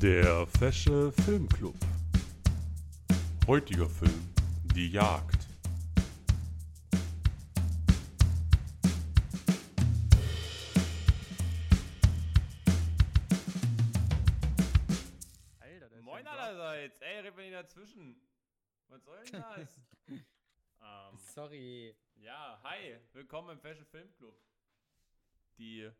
Der Fesche Filmclub. Heutiger Film Die Jagd. Alter, der ist Moin allerseits. Ey, red mal nicht dazwischen. Was soll denn das? ähm, Sorry. ja, hi. Willkommen im Fashion Film Club. Die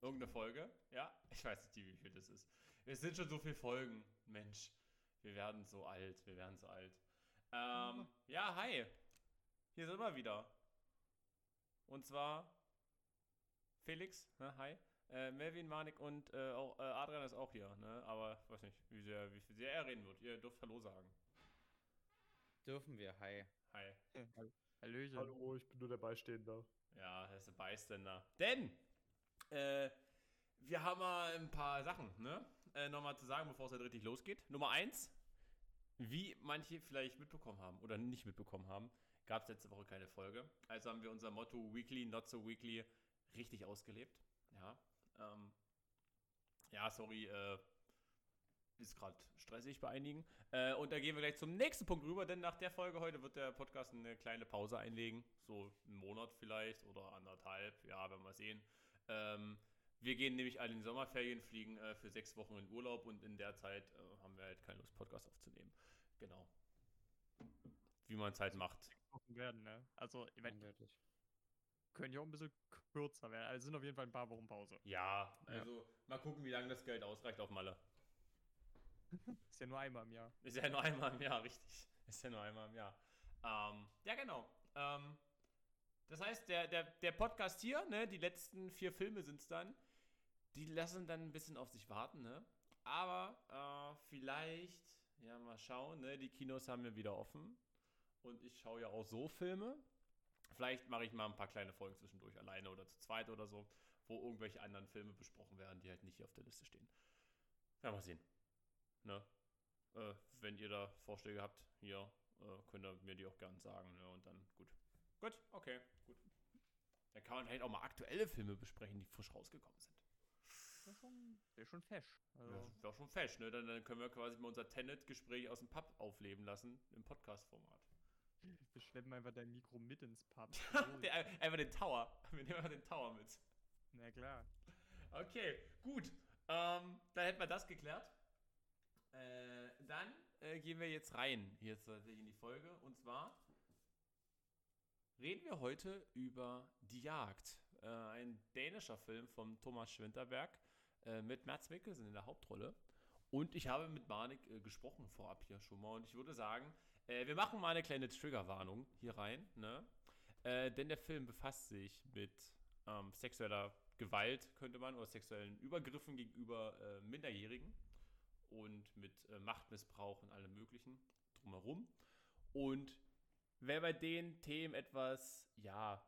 irgendeine Folge? Ja, ich weiß nicht, wie viel das ist. Es sind schon so viele Folgen. Mensch, wir werden so alt. Wir werden so alt. Ähm, ja, hi. Hier sind wir wieder. Und zwar Felix, ne, hi. Äh, Melvin, Manik und äh, auch, äh, Adrian ist auch hier, ne? Aber ich weiß nicht, wie sehr, wie viel sehr er reden wird. Ihr dürft Hallo sagen. Dürfen wir, hi. Hi. Hallöchen. Hallo, ich bin nur der Beistehender. Ja, das ist ein Bystander. Denn äh, wir haben mal ein paar Sachen, ne? Äh, Nochmal zu sagen, bevor es halt richtig losgeht. Nummer eins, wie manche vielleicht mitbekommen haben oder nicht mitbekommen haben, gab es letzte Woche keine Folge. Also haben wir unser Motto Weekly, Not So Weekly richtig ausgelebt. Ja, ähm, ja sorry, äh, ist gerade stressig bei einigen. Äh, und da gehen wir gleich zum nächsten Punkt rüber, denn nach der Folge heute wird der Podcast eine kleine Pause einlegen. So einen Monat vielleicht oder anderthalb, ja, werden wir sehen. Ähm, wir gehen nämlich alle in die Sommerferien, fliegen äh, für sechs Wochen in Urlaub und in der Zeit äh, haben wir halt keine Lust, Podcast aufzunehmen. Genau. Wie man es halt macht. Werden, ne? Also, ich Eindeutig. können ja auch ein bisschen kürzer werden. Also sind auf jeden Fall ein paar Wochen Pause. Ja, also mal gucken, wie lange das Geld ausreicht auf Malle. Ist ja nur einmal im Jahr. Ist ja nur einmal im Jahr, richtig. Ist ja nur einmal im Jahr. Ähm, ja, genau. Ähm, das heißt, der, der, der Podcast hier, ne, die letzten vier Filme sind es dann, die lassen dann ein bisschen auf sich warten, ne? Aber äh, vielleicht, ja, mal schauen, ne? Die Kinos haben ja wieder offen. Und ich schaue ja auch so Filme. Vielleicht mache ich mal ein paar kleine Folgen zwischendurch, alleine oder zu zweit oder so, wo irgendwelche anderen Filme besprochen werden, die halt nicht hier auf der Liste stehen. Ja, mal sehen. Ne? Äh, wenn ihr da Vorschläge habt, hier, äh, könnt ihr mir die auch gern sagen. Ne? Und dann, gut. Gut, okay, gut. Dann kann man vielleicht auch mal aktuelle Filme besprechen, die frisch rausgekommen sind. Wäre schon, wär schon fesch. Also, Ja, wäre schon fesch, ne? Dann, dann können wir quasi mal unser Tenet-Gespräch aus dem Pub aufleben lassen, im Podcast-Format. wir schleppen einfach dein Mikro mit ins Pub. Der- einfach den Tower. Wir nehmen einfach den Tower mit. Na klar. Okay, gut. Ähm, dann hätten wir das geklärt. Äh, dann äh, gehen wir jetzt rein hier tatsächlich in die Folge. Und zwar reden wir heute über Die Jagd. Äh, ein dänischer Film von Thomas Schwinterberg äh, mit Mads Mikkelsen in der Hauptrolle. Und ich habe mit Marnik äh, gesprochen vorab hier schon mal. Und ich würde sagen, äh, wir machen mal eine kleine Triggerwarnung hier rein. Ne? Äh, denn der Film befasst sich mit ähm, sexueller Gewalt, könnte man, oder sexuellen Übergriffen gegenüber äh, Minderjährigen und mit Machtmissbrauch und allem Möglichen drumherum. Und wer bei den Themen etwas, ja,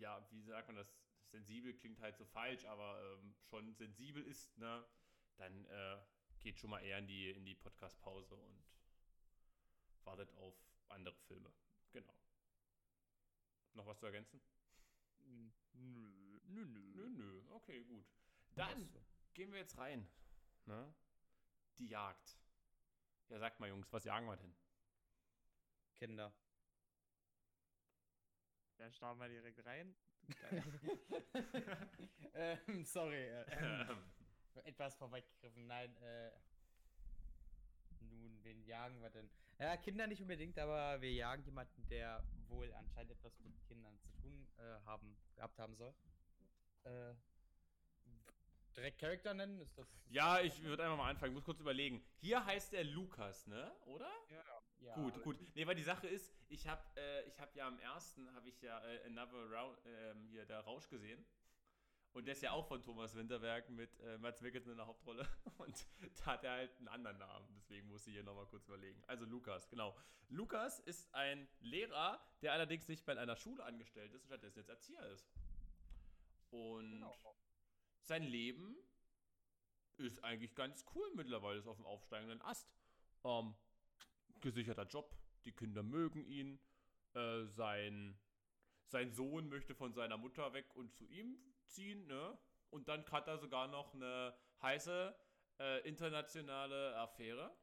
ja, wie sagt man das? Sensibel klingt halt so falsch, aber ähm, schon sensibel ist, ne, dann äh, geht schon mal eher in die, in die Podcast-Pause und wartet auf andere Filme. Genau. Noch was zu ergänzen? Nö, nö, nö. Nö, nö. Okay, gut. Dann gehen wir jetzt rein. Ne? Die Jagd. Ja, sagt mal, Jungs, was jagen wir denn? Kinder. Da starten wir direkt rein. ähm, sorry. Äh, Ähm, etwas vorweggegriffen. Nein, äh. Nun, wen jagen wir denn? Ja, Kinder nicht unbedingt, aber wir jagen jemanden, der wohl anscheinend etwas mit Kindern zu tun äh, haben, gehabt haben soll. Äh. Direkt Charakter nennen? Ist das. ja, ich würde einfach mal anfangen. Ich muss kurz überlegen. Hier heißt er Lukas, ne? Oder? Ja, gut, gut. Nee, weil die Sache ist, ich habe äh, ich hab ja am ersten, habe ich ja äh, Another Rau ähm, hier, der Rausch gesehen. Und der ist ja auch von Thomas Winterberg mit äh, Mats Mikkelsen in der Hauptrolle. Und da hat er halt einen anderen Namen. Deswegen muss ich hier nochmal kurz überlegen. Also Lukas, genau. Lukas ist ein Lehrer, der allerdings nicht bei einer Schule angestellt ist stattdessen jetzt Erzieher ist. Und Genau. sein Leben ist eigentlich ganz cool mittlerweile, ist auf dem aufsteigenden Ast. Ähm, gesicherter Job, die Kinder mögen ihn, äh, sein, sein Sohn möchte von seiner Mutter weg und zu ihm ziehen, ne? Und dann hat er sogar noch eine heiße äh, internationale Affäre.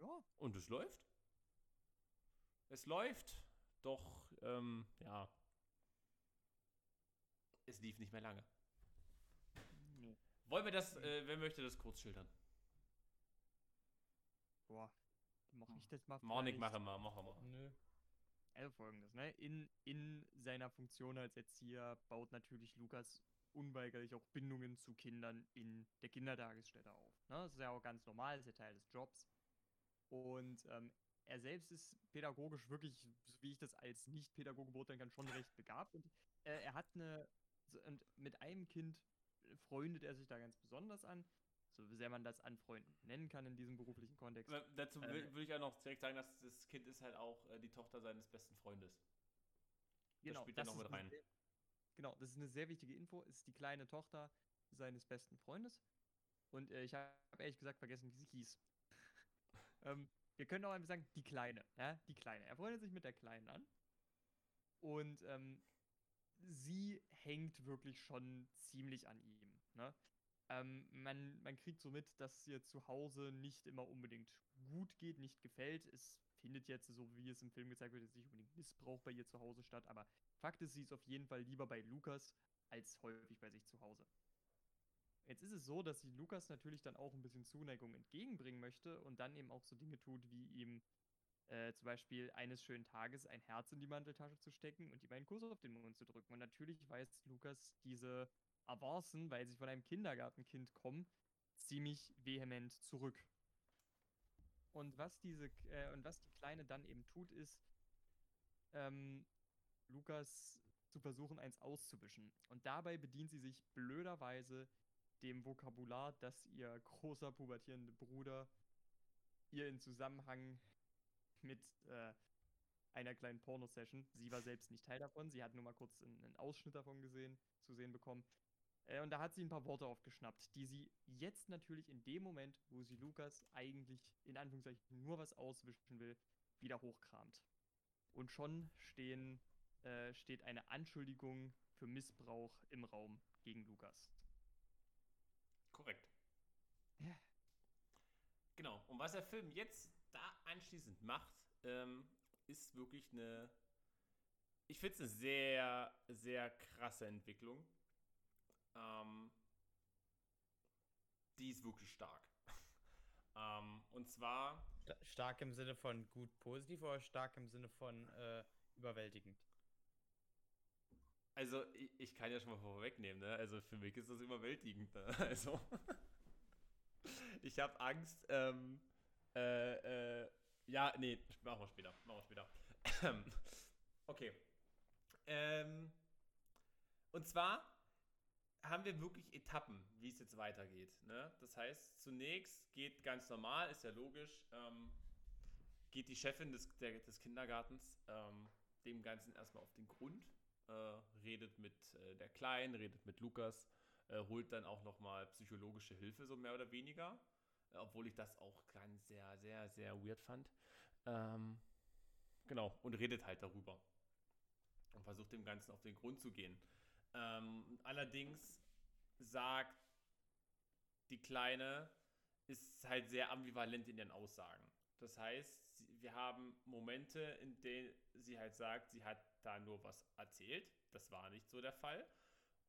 Ja. Und es läuft. Es läuft, doch, ähm, ja. Es lief nicht mehr lange. Nee. Wollen wir das, äh, wer möchte das kurz schildern? Boah. Mach ich das mal Mornik, vielleicht? mache mal, mache mal. Nö. Also folgendes, ne? In, in seiner Funktion als Erzieher baut natürlich Lukas unweigerlich auch Bindungen zu Kindern in der Kindertagesstätte auf. Ne? Das ist ja auch ganz normal, ist ja Teil des Jobs. Und ähm, er selbst ist pädagogisch wirklich, so wie ich das als Nicht-Pädagoge beurteilen kann, schon recht begabt. Und äh, er hat eine, und mit einem Kind freundet er sich da ganz besonders an, so sehr man das anfreunden nennen kann in diesem beruflichen Kontext. Äh, Dazu Ähm, würde ich auch noch direkt sagen, dass das Kind ist halt auch äh, die Tochter seines besten Freundes. Genau, spielt ja noch mit rein. Sehr, genau, das ist eine sehr wichtige Info. Ist die kleine Tochter seines besten Freundes. Und äh, ich habe ehrlich gesagt vergessen, wie sie hieß. ähm, wir können auch einfach sagen, die Kleine. Ja, die Kleine. Er freundet sich mit der Kleinen an. Und ähm, sie hängt wirklich schon ziemlich an ihm. Ne? Ähm, man, man kriegt so mit, dass ihr zu Hause nicht immer unbedingt gut geht, nicht gefällt. Es findet jetzt, so wie es im Film gezeigt wird, nicht unbedingt Missbrauch bei ihr zu Hause statt, aber Fakt ist, sie ist auf jeden Fall lieber bei Lukas als häufig bei sich zu Hause. Jetzt ist es so, dass sie Lukas natürlich dann auch ein bisschen Zuneigung entgegenbringen möchte und dann eben auch so Dinge tut, wie ihm äh, zum Beispiel eines schönen Tages ein Herz in die Manteltasche zu stecken und ihm einen Kuss auf den Mund zu drücken. Und natürlich weist Lukas diese Avancen, weil sie von einem Kindergartenkind kommen, ziemlich vehement zurück. Und was diese äh, und was die Kleine dann eben tut, ist, ähm, Lukas zu versuchen, eins auszuwischen. Und dabei bedient sie sich blöderweise dem Vokabular, das ihr großer pubertierender Bruder ihr in Zusammenhang mit äh, einer kleinen Pornosession, sie war selbst nicht Teil davon, sie hat nur mal kurz einen, einen Ausschnitt davon gesehen, zu sehen bekommen. Äh, und da hat sie ein paar Worte aufgeschnappt, die sie jetzt natürlich in dem Moment, wo sie Lukas eigentlich in Anführungszeichen nur was auswischen will, wieder hochkramt. Und schon stehen, äh, steht eine Anschuldigung für Missbrauch im Raum gegen Lukas. Korrekt. Ja. Genau. Und was der Film jetzt da anschließend macht, ähm, ist wirklich eine. Ich finde es eine sehr, sehr krasse Entwicklung. Ähm, die ist wirklich stark. ähm, und zwar. Sta- Stark im Sinne von gut positiv oder stark im Sinne von äh, überwältigend? Also, ich, ich kann ja schon mal vorwegnehmen, ne? Also, für mich ist das überwältigend, ne? Also, ich habe Angst, ähm, äh, äh, ja, nee, machen wir später, machen wir später. okay. Ähm, und zwar haben wir wirklich Etappen, wie es jetzt weitergeht, ne? Das heißt, zunächst geht ganz normal, ist ja logisch, ähm, geht die Chefin des, der, des Kindergartens ähm, dem Ganzen erstmal auf den Grund äh, redet mit äh, der Kleinen, redet mit Lukas, äh, holt dann auch nochmal psychologische Hilfe, so mehr oder weniger. Äh, obwohl ich das auch ganz sehr, sehr, sehr weird fand. Ähm, genau, und redet halt darüber. Und versucht dem Ganzen auf den Grund zu gehen. Ähm, allerdings sagt die Kleine, ist halt sehr ambivalent in ihren Aussagen. Das heißt, wir haben Momente, in denen sie halt sagt, sie hat da nur was erzählt. Das war nicht so der Fall.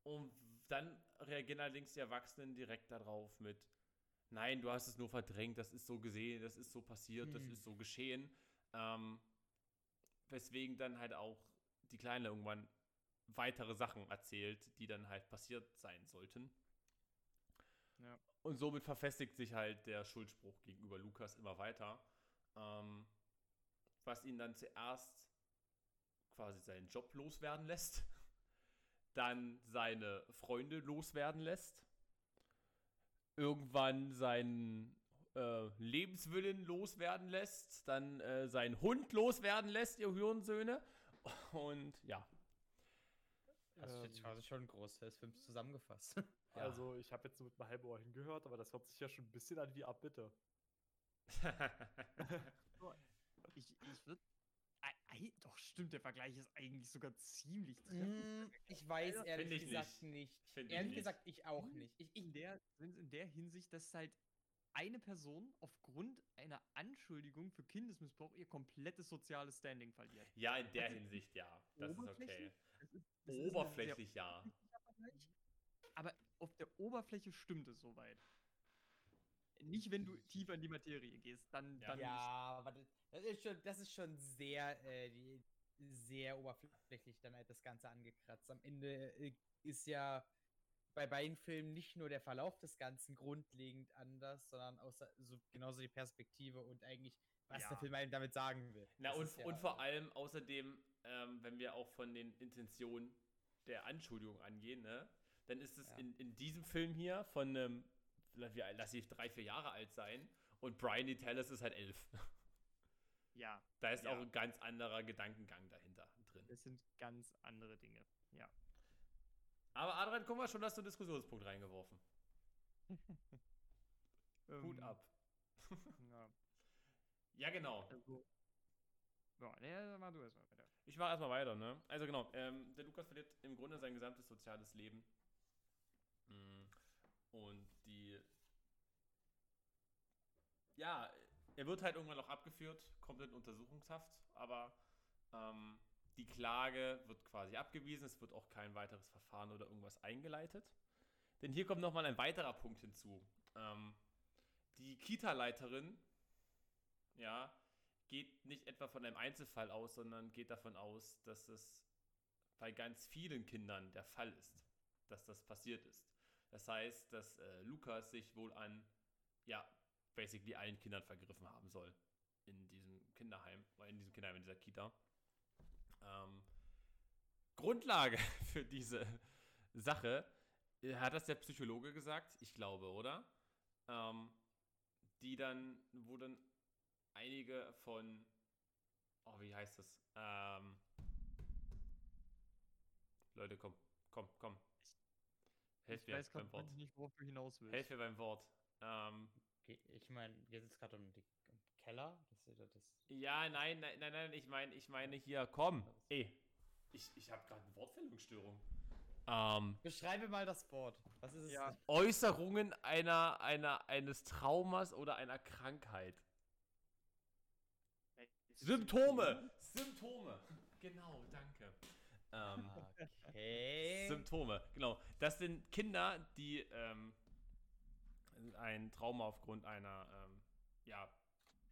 Und dann reagieren allerdings die Erwachsenen direkt darauf mit, nein, du hast es nur verdrängt, das ist so gesehen, das ist so passiert, das Hm. ist so geschehen. Ähm, weswegen dann halt auch die Kleine irgendwann weitere Sachen erzählt, die dann halt passiert sein sollten. Ja. Und somit verfestigt sich halt der Schuldspruch gegenüber Lukas immer weiter. Ähm, was ihn dann zuerst quasi seinen Job loswerden lässt, dann seine Freunde loswerden lässt, irgendwann seinen äh, Lebenswillen loswerden lässt, dann äh, seinen Hund loswerden lässt, ihr Hurensöhne. Und ja, Hast du jetzt Ähm, quasi schon einen Großteil des Films zusammengefasst. Ja. Also, ich habe jetzt nur mit einem halben Ohr hingehört, aber das hört sich ja schon ein bisschen an wie Abbitte. Ich, ich würde doch, stimmt, der Vergleich ist eigentlich sogar ziemlich treffend. Mm, ich weiß Also, ehrlich ich gesagt nicht. Ich Ehrlich nicht. gesagt, ich auch nicht. Ich, in ich, der, sind in der Hinsicht, dass halt eine Person aufgrund Anschuldigung für Kindesmissbrauch ihr komplettes soziales Standing verliert. Ja, in der Also, Hinsicht ja. Das ist okay. oberflächlich? Das ist, das ist Oberflächlich ja. oberflächlicher Vergleich, Aber auf der Oberfläche stimmt es soweit. Nicht, wenn du tiefer in die Materie gehst, dann, Ja. dann ja, aber das, ist schon, das ist schon sehr, äh, sehr oberflächlich dann halt das Ganze angekratzt. Am Ende äh, ist ja bei beiden Filmen nicht nur der Verlauf des Ganzen grundlegend anders, sondern außer, so, genauso die Perspektive und eigentlich, was Ja. der Film einem damit sagen will. Na Das und, ja- und vor allem außerdem, ähm, wenn wir auch von den Intentionen der Anschuldigung angehen, ne, dann ist es Ja. in, in diesem Film hier von einem, alt- lass ich drei, vier Jahre alt sein und Brian D. Tallis ist halt elf. ja, Da ist Ja. auch ein ganz anderer Gedankengang dahinter drin. das sind ganz andere Dinge. Ja. Aber Adrian, guck mal, schon hast du einen Diskussionspunkt reingeworfen. Hut Ähm, ab. Ja, Ja, genau. also. Ja, ne, mach du erstmal weiter. Ich mache erstmal weiter, ne? Also genau, ähm, der Lukas verliert im Grunde sein gesamtes soziales Leben. Mm, Und die. Ja, er wird halt irgendwann auch abgeführt, in Untersuchungshaft, aber ähm, die Klage wird quasi abgewiesen, es wird auch kein weiteres Verfahren oder irgendwas eingeleitet. Denn hier kommt nochmal ein weiterer Punkt hinzu. Ähm, die Kita-Leiterin, ja, geht nicht etwa von einem Einzelfall aus, sondern geht davon aus, dass es bei ganz vielen Kindern der Fall ist, dass das passiert ist. Das heißt, dass äh, Lukas sich wohl an, ja, basically allen Kindern vergriffen haben soll in diesem Kinderheim, oder in diesem Kinderheim, in dieser Kita. Ähm, Grundlage für diese Sache, äh, hat das der Psychologe gesagt? Ich glaube, oder? Ähm, die dann, wo dann einige von, oh, wie heißt das? Ähm, Leute, komm, komm, komm. Helft Ich mir weiß beim Wort. nicht, worauf du hinaus willst. Helft mir beim Wort. Ähm, Okay, ich meine, jetzt ist gerade um den um Keller. Ja das. ja, nein, nein, nein, nein, ich meine, ich meine hier, komm. Ey, ich, ich habe gerade eine Wortfindungsstörung. Ähm, Beschreibe mal das Wort. Was ist es? Ja. Äußerungen einer, einer, eines Traumas oder einer Krankheit. Symptome! Symptome! Genau, danke. Ähm, Okay. Symptome, genau. Das sind Kinder, die ähm, ein Trauma aufgrund einer, ähm, ja,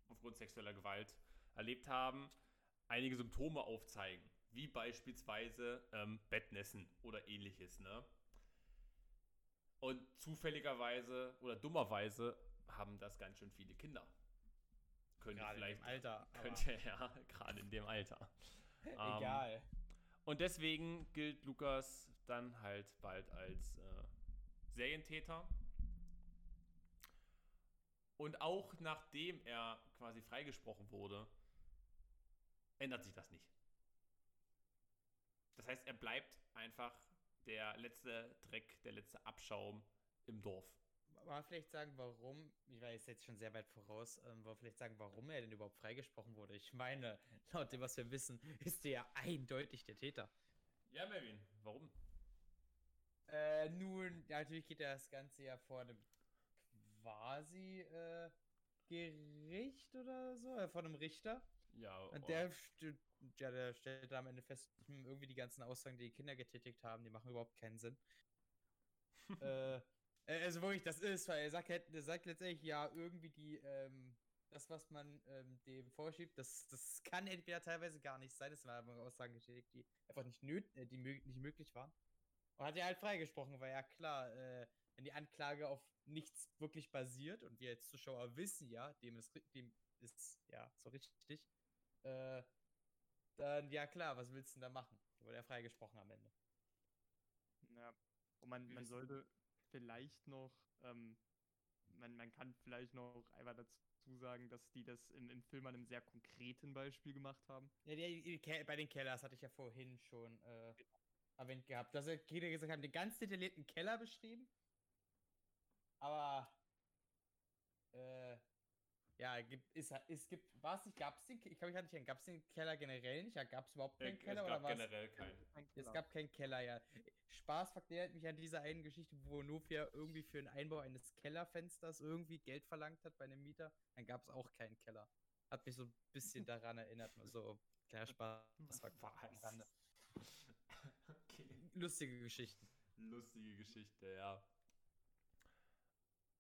aufgrund sexueller Gewalt erlebt haben, einige Symptome aufzeigen, wie beispielsweise ähm, Bettnässen oder ähnliches, ne? Und zufälligerweise oder dummerweise haben das ganz schön viele Kinder. Könnte Gerade in vielleicht, dem Alter. könnte ja, gerade in dem Alter. Ähm, Egal. und deswegen gilt Lukas dann halt bald als äh, Serientäter. Und auch nachdem er quasi freigesprochen wurde, ändert sich das nicht. Das heißt, er bleibt einfach der letzte Dreck, der letzte Abschaum im Dorf. Mal vielleicht sagen, warum, ich weiß jetzt schon sehr weit voraus, ähm, aber vielleicht sagen, warum er denn überhaupt freigesprochen wurde. Ich meine, laut dem, was wir wissen, ist er ja eindeutig der Täter. Ja, Melvin, warum? Äh, nun, natürlich geht das Ganze ja vor einem quasi äh, Gericht oder so, äh, vor einem Richter. Ja, Und oh, der, ja, der stellt da am Ende fest, hm, irgendwie die ganzen Aussagen, die die Kinder getätigt haben, die machen überhaupt keinen Sinn. äh, äh, also wirklich, das ist, weil er sagt, er sagt letztendlich, ja, irgendwie die, ähm, das, was man ähm, dem vorschiebt, das, das kann entweder teilweise gar nicht sein, es waren aber Aussagen getätigt, die einfach nicht, nöt äh, die nicht möglich waren. Und hat er halt freigesprochen, weil ja klar, äh, wenn die Anklage auf nichts wirklich basiert und wir als Zuschauer wissen ja, dem ist, dem ist ja so richtig, äh, dann ja klar, was willst du denn da machen? Wurde er freigesprochen am Ende. Ja. Und man, man sollte vielleicht noch, ähm, man, man kann vielleicht noch einfach dazu sagen, dass die das im, im Film an einem sehr konkreten Beispiel gemacht haben. Ja, die, die, Ke- bei den Kellers hatte ich ja vorhin schon äh, erwähnt gehabt. Dass er jeder gesagt haben, den ganz detaillierten Keller beschrieben. Aber äh, Ja, gibt, ist, es gibt, war es nicht, gab es den, ich kann mich gar nicht erinnern, gab es den Keller generell nicht? Ja, gab es überhaupt Äh, keinen Keller es oder gab war generell keinen. Kein Es gab keinen Keller, ja. Spaßfaktor erinnert mich an diese eine Geschichte, wo Nofia irgendwie für den Einbau eines Kellerfensters irgendwie Geld verlangt hat bei einem Mieter. Dann gab es auch keinen Keller. Hat mich so ein bisschen daran erinnert, so kleiner Spaß. Okay. Lustige Geschichten. Lustige Geschichte, ja.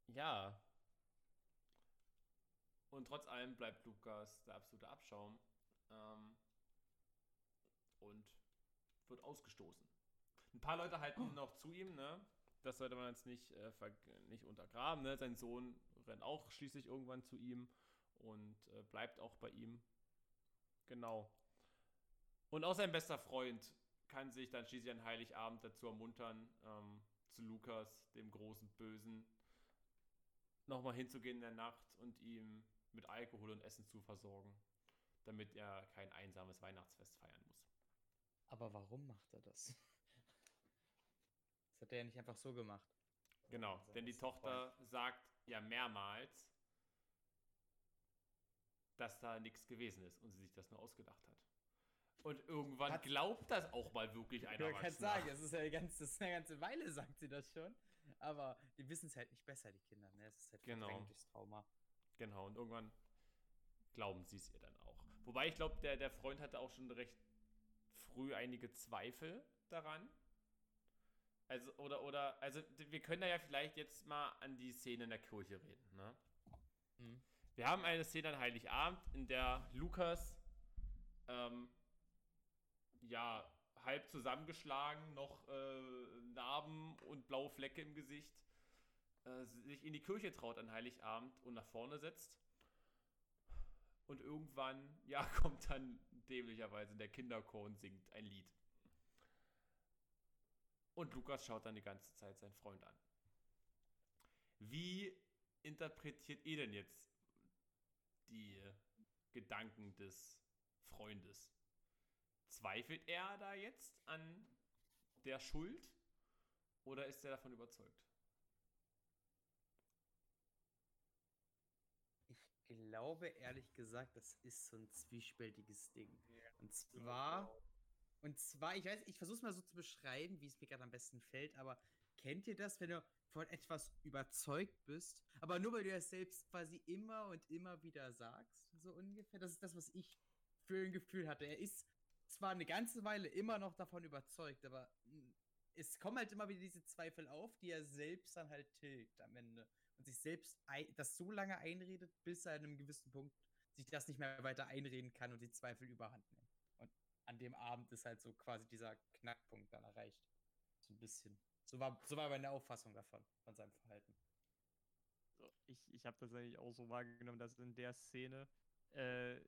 Ja. Und trotz allem bleibt Lukas der absolute Abschaum. Ähm, und wird ausgestoßen. Ein paar Leute halten noch zu ihm, ne? Das sollte man jetzt nicht, äh, nicht untergraben, ne? Sein Sohn rennt auch schließlich irgendwann zu ihm und äh, bleibt auch bei ihm. Genau. Und auch sein bester Freund kann sich dann schließlich an Heiligabend dazu ermuntern, ähm, zu Lukas, dem großen Bösen, nochmal hinzugehen in der Nacht und ihm mit Alkohol und Essen zu versorgen, damit er kein einsames Weihnachtsfest feiern muss. Aber warum macht er das? Das hat er ja nicht einfach so gemacht. Genau, Sein denn die Tochter sagt ja mehrmals, dass da nichts gewesen ist und sie sich das nur ausgedacht hat. Und irgendwann Hat- glaubt das auch mal wirklich ein Ich kann sagen, es ist ja eine ganze, eine ganze Weile, sagt sie das schon. Aber die wissen es halt nicht besser, die Kinder. Ne? Es ist halt Genau. durchs Trauma. Genau, und irgendwann glauben sie es ihr dann auch. Wobei ich glaube, der, der Freund hatte auch schon recht früh einige Zweifel daran. Also, oder, oder, also wir können da ja vielleicht jetzt mal an die Szene in der Kirche reden, ne? Mhm. Wir haben eine Szene an Heiligabend, in der Lukas ähm, ja halb zusammengeschlagen, noch äh, Narben und blaue Flecke im Gesicht, äh, sich in die Kirche traut an Heiligabend und nach vorne setzt. Und irgendwann, ja, kommt dann dämlicherweise der Kinderchor und singt ein Lied. Und Lukas schaut dann die ganze Zeit seinen Freund an. Wie interpretiert ihr denn jetzt die Gedanken des Freundes? Zweifelt er da jetzt an der Schuld oder ist er davon überzeugt? Ich glaube ehrlich gesagt, das ist so ein zwiespältiges Ding. Und zwar, und zwar, ich weiß, ich versuche es mal so zu beschreiben, wie es mir gerade am besten fällt, aber kennt ihr das, wenn du von etwas überzeugt bist, aber nur weil du es selbst quasi immer und immer wieder sagst, so ungefähr? Das ist das, was ich für ein Gefühl hatte. Er ist zwar eine ganze Weile immer noch davon überzeugt, aber mm, es kommen halt immer wieder diese Zweifel auf, die er selbst dann halt tilgt am Ende und sich selbst das so lange einredet, bis er an einem gewissen Punkt sich das nicht mehr weiter einreden kann und die Zweifel überhand nehmen. Und an dem Abend ist halt so quasi dieser Knackpunkt dann erreicht. So ein bisschen. So war, so war meine Auffassung davon, von seinem Verhalten. Ich, ich habe das eigentlich auch so wahrgenommen, dass in der Szene äh,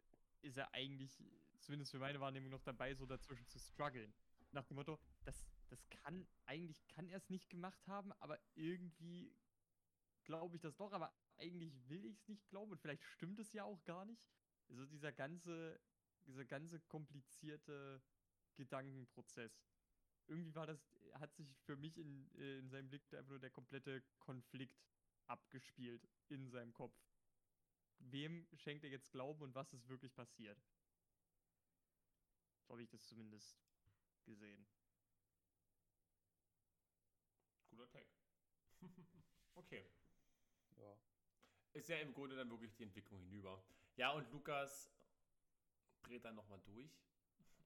ist er eigentlich, zumindest für meine Wahrnehmung, noch dabei, so dazwischen zu strugglen. Nach dem Motto, das, das kann, eigentlich kann er es nicht gemacht haben, aber irgendwie glaube ich das doch, aber eigentlich will ich es nicht glauben und vielleicht stimmt es ja auch gar nicht. Also dieser ganze, dieser ganze komplizierte Gedankenprozess. Irgendwie war das, hat sich für mich in, äh, in seinem Blick einfach nur der komplette Konflikt abgespielt in seinem Kopf. Wem schenkt er jetzt Glauben und was ist wirklich passiert? So habe ich das zumindest gesehen. Cooler Tag. okay. Ja. Ist ja im Grunde dann wirklich die Entwicklung hinüber. Ja, und Lukas dreht dann nochmal durch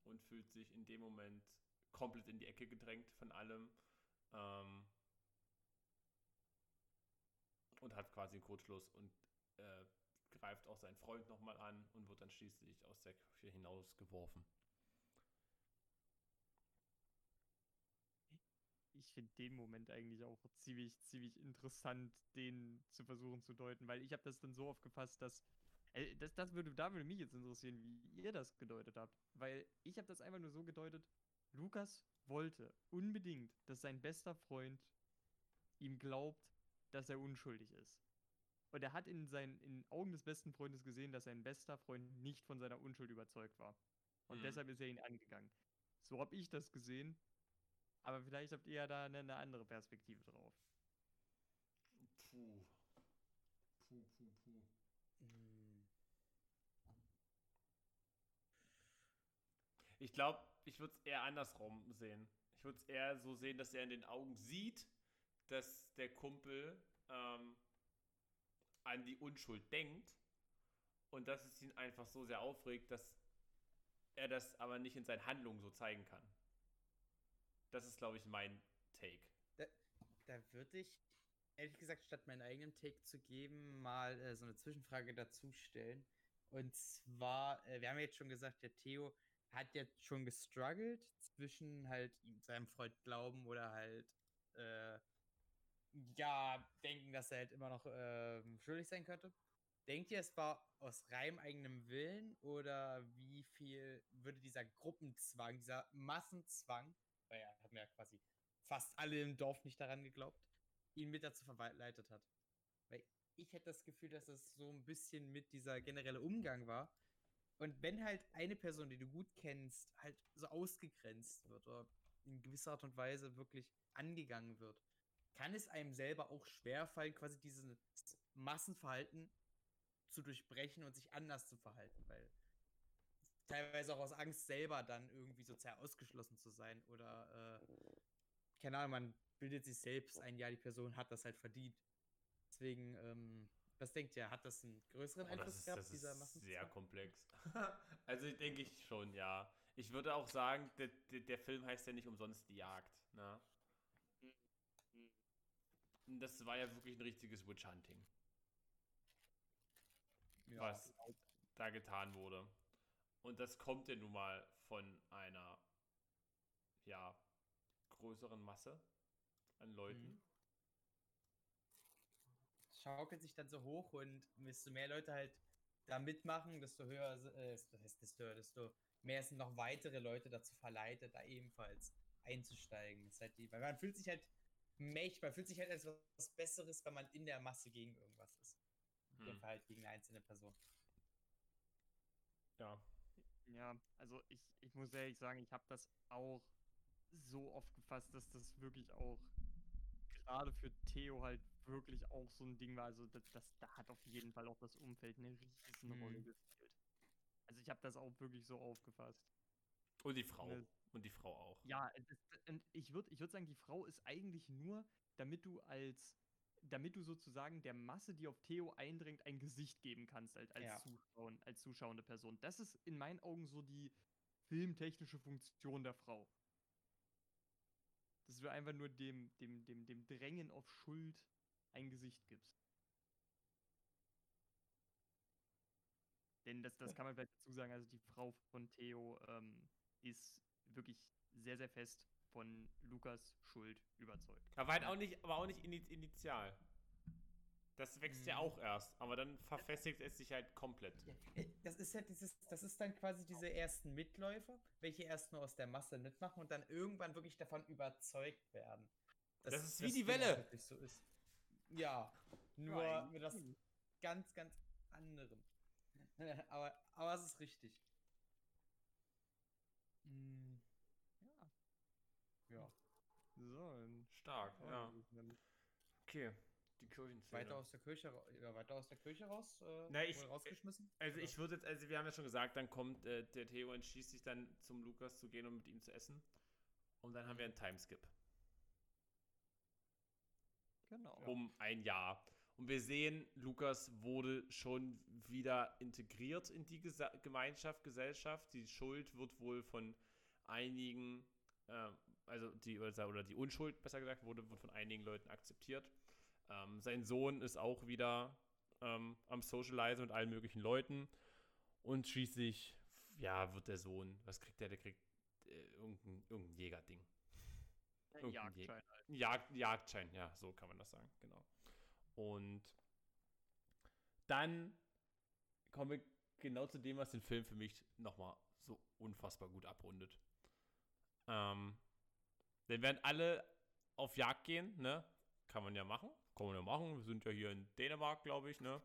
und fühlt sich in dem Moment komplett in die Ecke gedrängt von allem. Ähm, und hat quasi einen Kurzschluss und äh, greift auch seinen Freund nochmal an und wird dann schließlich aus der Kirche hinausgeworfen. Ich finde den Moment eigentlich auch ziemlich, ziemlich interessant, den zu versuchen zu deuten, weil ich habe das dann so aufgefasst, dass äh, das, das würde, da würde mich jetzt interessieren, wie ihr das gedeutet habt, weil ich habe das einfach nur so gedeutet, Lukas wollte unbedingt, dass sein bester Freund ihm glaubt, dass er unschuldig ist. Und er hat in seinen in Augen des besten Freundes gesehen, dass sein bester Freund nicht von seiner Unschuld überzeugt war. Und Mhm. deshalb ist er ihn angegangen. So habe ich das gesehen. Aber vielleicht habt ihr ja da eine, andere Perspektive drauf. Puh. Puh, puh, puh. Mhm. Ich glaube, ich würde es eher andersrum sehen. Ich würde es eher so sehen, dass er in den Augen sieht, dass der Kumpel ähm, an die Unschuld denkt und dass es ihn einfach so sehr aufregt, dass er das aber nicht in seinen Handlungen so zeigen kann. Das ist, glaube ich, mein Take. Da würde ich, ehrlich gesagt, statt meinen eigenen Take zu geben, mal äh, so eine Zwischenfrage dazu stellen. Und zwar, äh, wir haben ja jetzt schon gesagt, der Theo hat jetzt schon gestruggelt zwischen halt seinem Freund glauben oder halt, äh, ja, denken, dass er halt immer noch ähm, schuldig sein könnte. Denkt ihr, es war aus reinem eigenem Willen oder wie viel würde dieser Gruppenzwang, dieser Massenzwang, weil er hat mir ja quasi fast alle im Dorf nicht daran geglaubt, ihn mit dazu verleitet hat? Weil ich hätte das Gefühl, dass es so ein bisschen mit dieser generelle Umgang war. Und wenn halt eine Person, die du gut kennst, halt so ausgegrenzt wird oder in gewisser Art und Weise wirklich angegangen wird, kann es einem selber auch schwerfallen, quasi dieses Massenverhalten zu durchbrechen und sich anders zu verhalten, weil teilweise auch aus Angst selber dann irgendwie sozial ausgeschlossen zu sein oder äh, keine Ahnung, man bildet sich selbst ein, ja, die Person hat das halt verdient. Deswegen, ähm, was denkt ihr, hat das einen größeren Oh, Einfluss ist, gehabt, das dieser ist sehr komplex. also denke ich schon, ja. Ich würde auch sagen, der, der, Film heißt ja nicht umsonst Die Jagd. Ne? Das war ja wirklich ein richtiges Witch Hunting, Ja. was da getan wurde. Und das kommt ja nun mal von einer, ja, größeren Masse an Leuten. Mhm. Schaukelt sich dann so hoch und desto mehr Leute halt da mitmachen, desto höher, äh, desto höher, desto mehr sind noch weitere Leute dazu verleitet, da ebenfalls einzusteigen. Das halt die, weil man fühlt sich halt mächtig, man fühlt sich halt als was Besseres, wenn man in der Masse gegen irgendwas ist. In dem Hm. Fall halt gegen eine einzelne Person. Ja. Ja, also ich, ich muss ehrlich sagen, ich habe das auch so oft gefasst, dass das wirklich auch gerade für Theo halt wirklich auch so ein Ding war. Also das, das, da hat auf jeden Fall auch das Umfeld eine riesen Rolle Mhm. gespielt. Also ich habe das auch wirklich so aufgefasst. Und die Frau. Ne. Und die Frau auch. Ja, das, und ich würde ich würd sagen, die Frau ist eigentlich nur, damit du als, damit du sozusagen der Masse, die auf Theo eindringt, ein Gesicht geben kannst als, als, Ja. Zuschauer, als zuschauende Person. Das ist in meinen Augen so die filmtechnische Funktion der Frau. Dass du einfach nur dem, dem, dem, dem Drängen auf Schuld ein Gesicht gibst. Denn das, das kann man vielleicht dazu sagen, also die Frau von Theo ähm, ist wirklich sehr, sehr fest von Lukas Schuld überzeugt. Aber halt auch nicht, aber auch nicht ini- initial. Das wächst ja Mhm. auch erst, aber dann verfestigt es sich halt komplett. Äh, das ist ja dieses, das ist dann quasi diese ersten Mitläufer, welche erst nur aus der Masse mitmachen und dann irgendwann wirklich davon überzeugt werden. dass Das ist wie die Ding auch Welle. wirklich so ist. Ja, nur eigentlich mit schon. ganz, ganz anderem. aber, aber es ist richtig. Hm, Ja. Ja. So, Stark, ja. Okay, die Kirchenszene. Weiter aus der Kirche, ja, weiter aus der Kirche raus? Äh, Na, ich- rausgeschmissen? Also Oder? ich würde jetzt, also wir haben ja schon gesagt, dann kommt äh, der Theo entschließt sich dann zum Lukas zu gehen und mit ihm zu essen. Und dann haben wir einen Timeskip Genau. um ein Jahr. Und wir sehen, Lukas wurde schon wieder integriert in die Gesa Gemeinschaft, Gesellschaft. Die Schuld wird wohl von einigen, äh, also die, oder die Unschuld, besser gesagt, wurde, von einigen Leuten akzeptiert. Ähm, sein Sohn ist auch wieder ähm, am Socializen mit allen möglichen Leuten. Und schließlich, ja, wird der Sohn, was kriegt der? Der kriegt äh, irgendein, irgendein Jägerding. Ein irgendein Jäger. Jagdschein halt. Jagd, Jagdschein, ja, so kann man das sagen, genau. Und dann kommen wir genau zu dem, was den Film für mich nochmal so unfassbar gut abrundet. Ähm, denn während alle auf Jagd gehen, ne, kann man ja machen, kann man ja machen, wir sind ja hier in Dänemark, glaube ich, ne,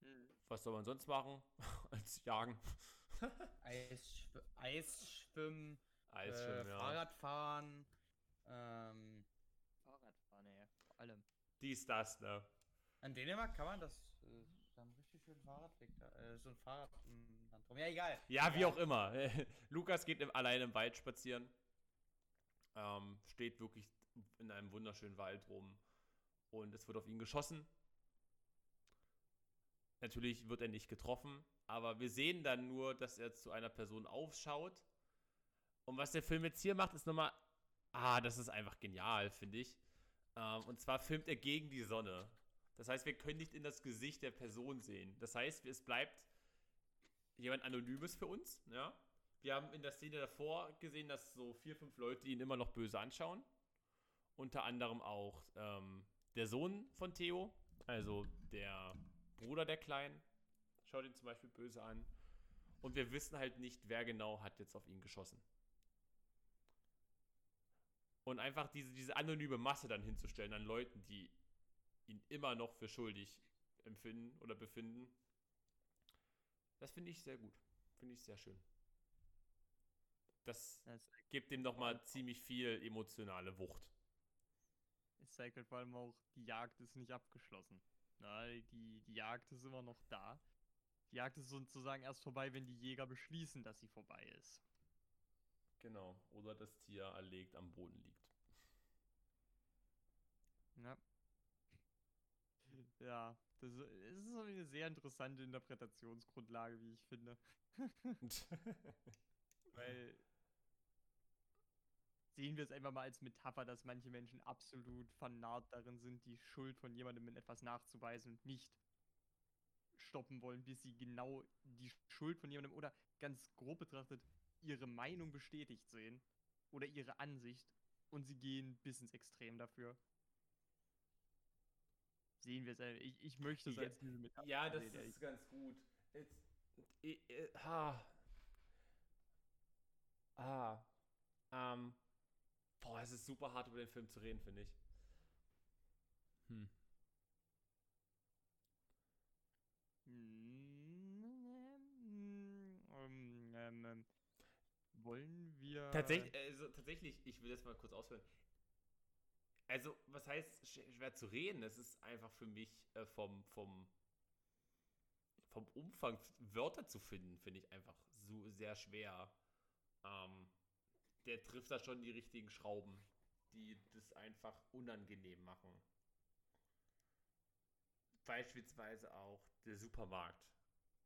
Mhm. was soll man sonst machen als jagen? Eisschw Eisschwimmen, Eisschwimmen, äh, ja. Fahrradfahren, ähm, Fahrradfahren, ey, vor allem. Dies, das, ne. An Dänemark kann man das. Äh, da haben richtig schön Fahrrad liegt da. Äh, so ein Fahrrad im Land rum. Ja, egal. Ja, wie Egal. auch immer. Lukas geht im, allein im Wald spazieren. Ähm, steht wirklich in einem wunderschönen Wald rum. Und es wird auf ihn geschossen. Natürlich wird er nicht getroffen. Aber wir sehen dann nur, dass er zu einer Person aufschaut. Und was der Film jetzt hier macht, ist nochmal. Ah, das ist einfach genial, finde ich. Ähm, und zwar filmt er gegen die Sonne. Das heißt, wir können nicht in das Gesicht der Person sehen. Das heißt, es bleibt jemand Anonymes für uns. Ja? Wir haben in der Szene davor gesehen, dass so vier, fünf Leute ihn immer noch böse anschauen. Unter anderem auch ähm, der Sohn von Theo, also der Bruder der Kleinen, schaut ihn zum Beispiel böse an. Und wir wissen halt nicht, wer genau hat jetzt auf ihn geschossen. Und einfach diese, diese anonyme Masse dann hinzustellen an Leuten, die ihn immer noch für schuldig empfinden oder befinden, das finde ich sehr gut. Finde ich sehr schön. Das gibt dem nochmal ziemlich viel emotionale Wucht. Es zeigt halt vor allem auch, die Jagd ist nicht abgeschlossen. Na, die, die Jagd ist immer noch da. Die Jagd ist sozusagen erst vorbei, wenn die Jäger beschließen, dass sie vorbei ist. Genau. Oder das Tier erlegt am Boden liegt. Ja. Ja, das ist ist eine sehr interessante Interpretationsgrundlage, wie ich finde. Weil sehen wir es einfach mal als Metapher, dass manche Menschen absolut vernarrt darin sind, die Schuld von jemandem in etwas nachzuweisen und nicht stoppen wollen, bis sie genau die Schuld von jemandem oder ganz grob betrachtet ihre Meinung bestätigt sehen oder ihre Ansicht und sie gehen bis ins Extrem dafür. Sehen wir es. einfach- Ich, ich möchte es Ja, als diese Metapher ja, das sehen, ist ganz gut. Jetzt, äh, äh, ha. Ah. Ähm. Boah, es ist super hart, über den Film zu reden, finde ich. Hm. Wollen wir. Tatsächlich, also, tatsächlich, ich will das mal kurz ausführen. Also, was heißt sch- schwer zu reden? Es ist einfach für mich äh, vom, vom, vom Umfang Wörter zu finden, finde ich einfach so sehr schwer. Ähm, der trifft da schon die richtigen Schrauben, die das einfach unangenehm machen. Beispielsweise auch der Supermarkt,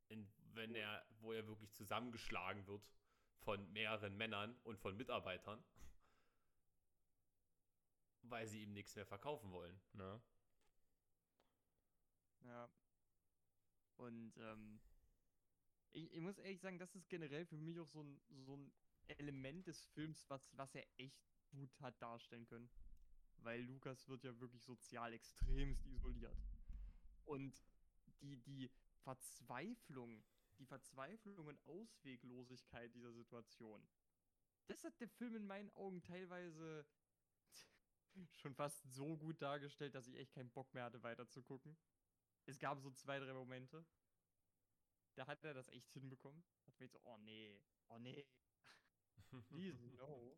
in, wenn er, wo er wirklich zusammengeschlagen wird von mehreren Männern und von Mitarbeitern, weil sie ihm nichts mehr verkaufen wollen. Ne? Ja. Und ähm, ich, ich muss ehrlich sagen, das ist generell für mich auch so ein, so ein Element des Films, was, was er echt gut hat darstellen können. Weil Lukas wird ja wirklich sozial extremst isoliert. Und die, die Verzweiflung, die Verzweiflung und Ausweglosigkeit dieser Situation, das hat der Film in meinen Augen teilweise schon fast so gut dargestellt, dass ich echt keinen Bock mehr hatte, weiter zu gucken. Es gab so zwei, drei Momente. Da hat er das echt hinbekommen. Hat mir so, oh nee, oh nee, please, no.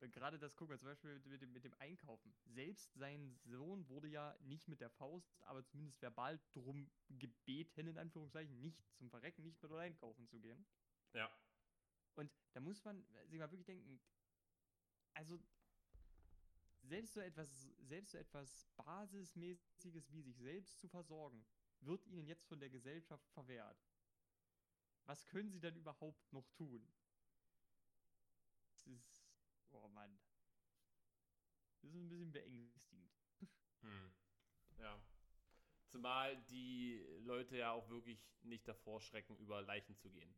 Und Gerade das gucken wir zum Beispiel mit, dem, mit dem Einkaufen. Selbst sein Sohn wurde ja nicht mit der Faust, aber zumindest verbal drum gebeten, in Anführungszeichen, nicht zum Verrecken, nicht mit einkaufen zu gehen. Ja. Und da muss man sich mal wirklich denken, also selbst so etwas, selbst so etwas Basismäßiges wie sich selbst zu versorgen, wird ihnen jetzt von der Gesellschaft verwehrt. Was können sie dann überhaupt noch tun? Das ist, oh Mann. Das ist ein bisschen beängstigend. Hm. Ja. Zumal die Leute ja auch wirklich nicht davor schrecken, über Leichen zu gehen.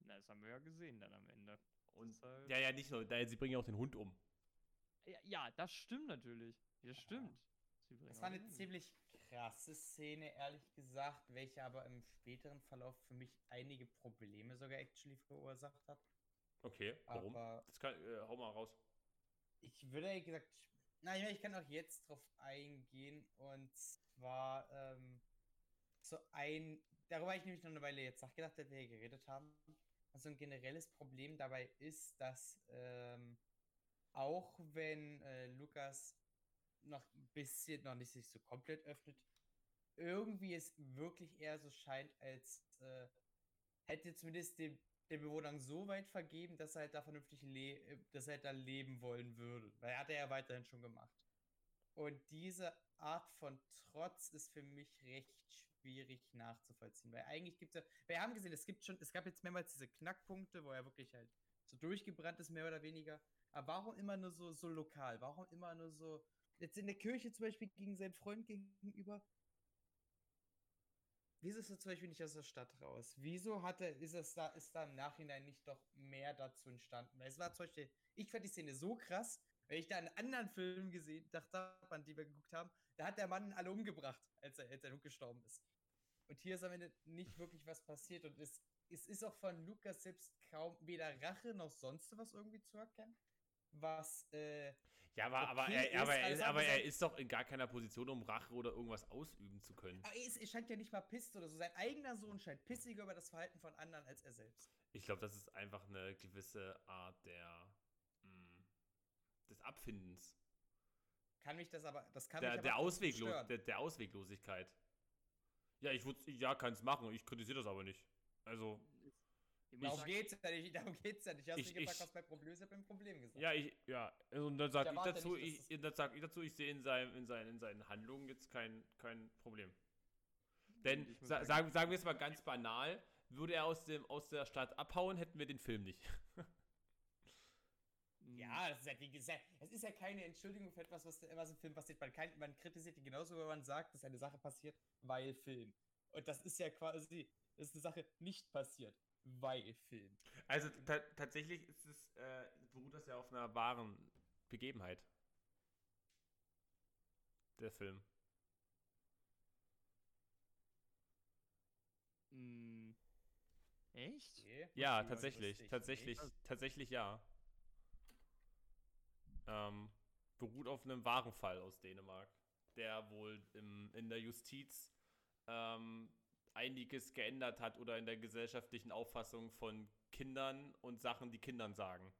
Na, das haben wir ja gesehen dann am Ende. Und Deshalb- ja, ja, nicht nur, da- sie bringen ja auch den Hund um. Ja, ja, das stimmt natürlich. Das stimmt. Bringen Das war eine ziemlich krasse Szene, ehrlich gesagt, welche aber im späteren Verlauf für mich einige Probleme sogar actually verursacht hat. Okay, warum? Aber Das kann, äh, hau mal raus. ich würde ehrlich gesagt, na, ich kann auch jetzt drauf eingehen und zwar ähm, so ein, darüber habe ich nämlich noch eine Weile jetzt nachgedacht, als wir hier geredet haben. Also ein generelles Problem dabei ist, dass ähm, auch wenn äh, Lukas noch ein bisschen, noch nicht sich so komplett öffnet, irgendwie es wirklich eher so scheint, als äh, hätte zumindest dem, den Bewohnern so weit vergeben, dass er halt da vernünftig dass er halt da leben wollen würde. Weil er hat er ja weiterhin schon gemacht. Und diese Art von Trotz ist für mich recht schwierig nachzuvollziehen. Weil eigentlich gibt es ja, wir haben gesehen, es gibt schon, es gab jetzt mehrmals diese Knackpunkte, wo er wirklich halt so durchgebrannt ist, mehr oder weniger. Aber warum immer nur so, so lokal? Warum immer nur so, jetzt in der Kirche zum Beispiel gegen seinen Freund gegenüber? Wieso ist er zum Beispiel nicht aus der Stadt raus? Wieso hat er, ist es da, ist da im Nachhinein nicht doch mehr dazu entstanden? Weil es war zum Beispiel, ich fand die Szene so krass, wenn ich da einen anderen Film gesehen dachte, an die wir geguckt haben, da hat der Mann alle umgebracht, als er, als er gestorben ist. Und hier ist am Ende nicht wirklich was passiert und es, es ist auch von Lukas selbst kaum weder Rache noch sonst was irgendwie zu erkennen. Was, äh, Ja, aber, aber, er, ist, aber, er, ist, aber andere er ist doch in gar keiner Position, um Rache oder irgendwas ausüben zu können. aber er, ist, er scheint ja nicht mal pisst oder so. Sein eigener Sohn scheint pissiger über das Verhalten von anderen als er selbst. Ich glaube, das ist einfach eine gewisse Art der mh, des Abfindens. Kann mich das aber, das kann Der, mich der, Ausweglo der, der Ausweglosigkeit. Ja, ich würd, ja, kann es machen, ich kritisiere das aber nicht. Also, Darum sagen, geht's ja nicht, darum geht's ja nicht. Hast Ich- du gefragt, ich- was mein Problem ist? Ich hab ein Problem gesagt. ja, ich, ja, und dann sage ich erwarte dazu, nicht, ich, dann sag ich dazu, ich sehe in, seinem, in, seinen, in seinen Handlungen jetzt kein, kein Problem. Denn, Ich muss sa sagen- sagen, wir es mal ganz banal, würde er aus, dem, aus der Stadt abhauen, hätten wir den Film nicht. Ja, das ist ja, die, Gese- es ist ja keine Entschuldigung für etwas, was, was im Film passiert. Man, kann, man kritisiert ihn genauso, wenn man sagt, dass eine Sache passiert, weil Film. Und das ist ja quasi, das ist eine Sache nicht passiert, weil Film. Also ta tatsächlich ist es, äh, beruht das ja auf einer wahren Begebenheit. Der Film. mm, Echt? Okay. Ja, tatsächlich, tatsächlich, Echt? tatsächlich ja. Ähm, beruht auf einem wahren Fall aus Dänemark, der wohl im, in der Justiz ähm, einiges geändert hat oder in der gesellschaftlichen Auffassung von Kindern und Sachen, die Kindern sagen.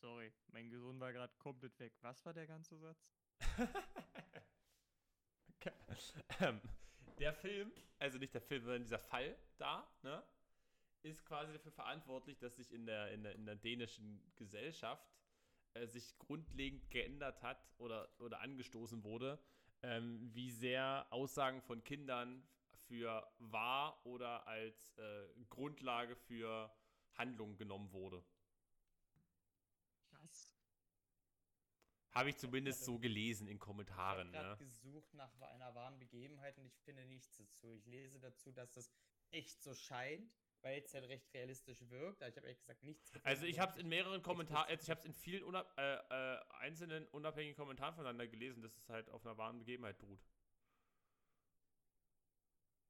Sorry, mein Gehirn war gerade komplett weg. Was war der ganze Satz? Okay. ähm, der Film, also nicht der Film, sondern dieser Fall da, ne, ist quasi dafür verantwortlich, dass sich in der, in der, in der dänischen Gesellschaft äh, sich grundlegend geändert hat oder, oder angestoßen wurde, ähm, wie sehr Aussagen von Kindern für wahr oder als äh, Grundlage für Handlungen genommen wurde. Was? Habe ich zumindest hatte- so gelesen in Ich Kommentaren. habe gerade Ne? gesucht nach einer wahren Begebenheit und ich finde nichts dazu. Ich lese dazu, dass das echt so scheint, weil es halt recht realistisch wirkt. Aber ich habe ehrlich gesagt nichts gefunden. Also ich habe es in mehreren Kommentaren, also ich habe es in vielen unab äh, äh, einzelnen unabhängigen Kommentaren voneinander gelesen, dass es halt auf einer wahren Begebenheit beruht.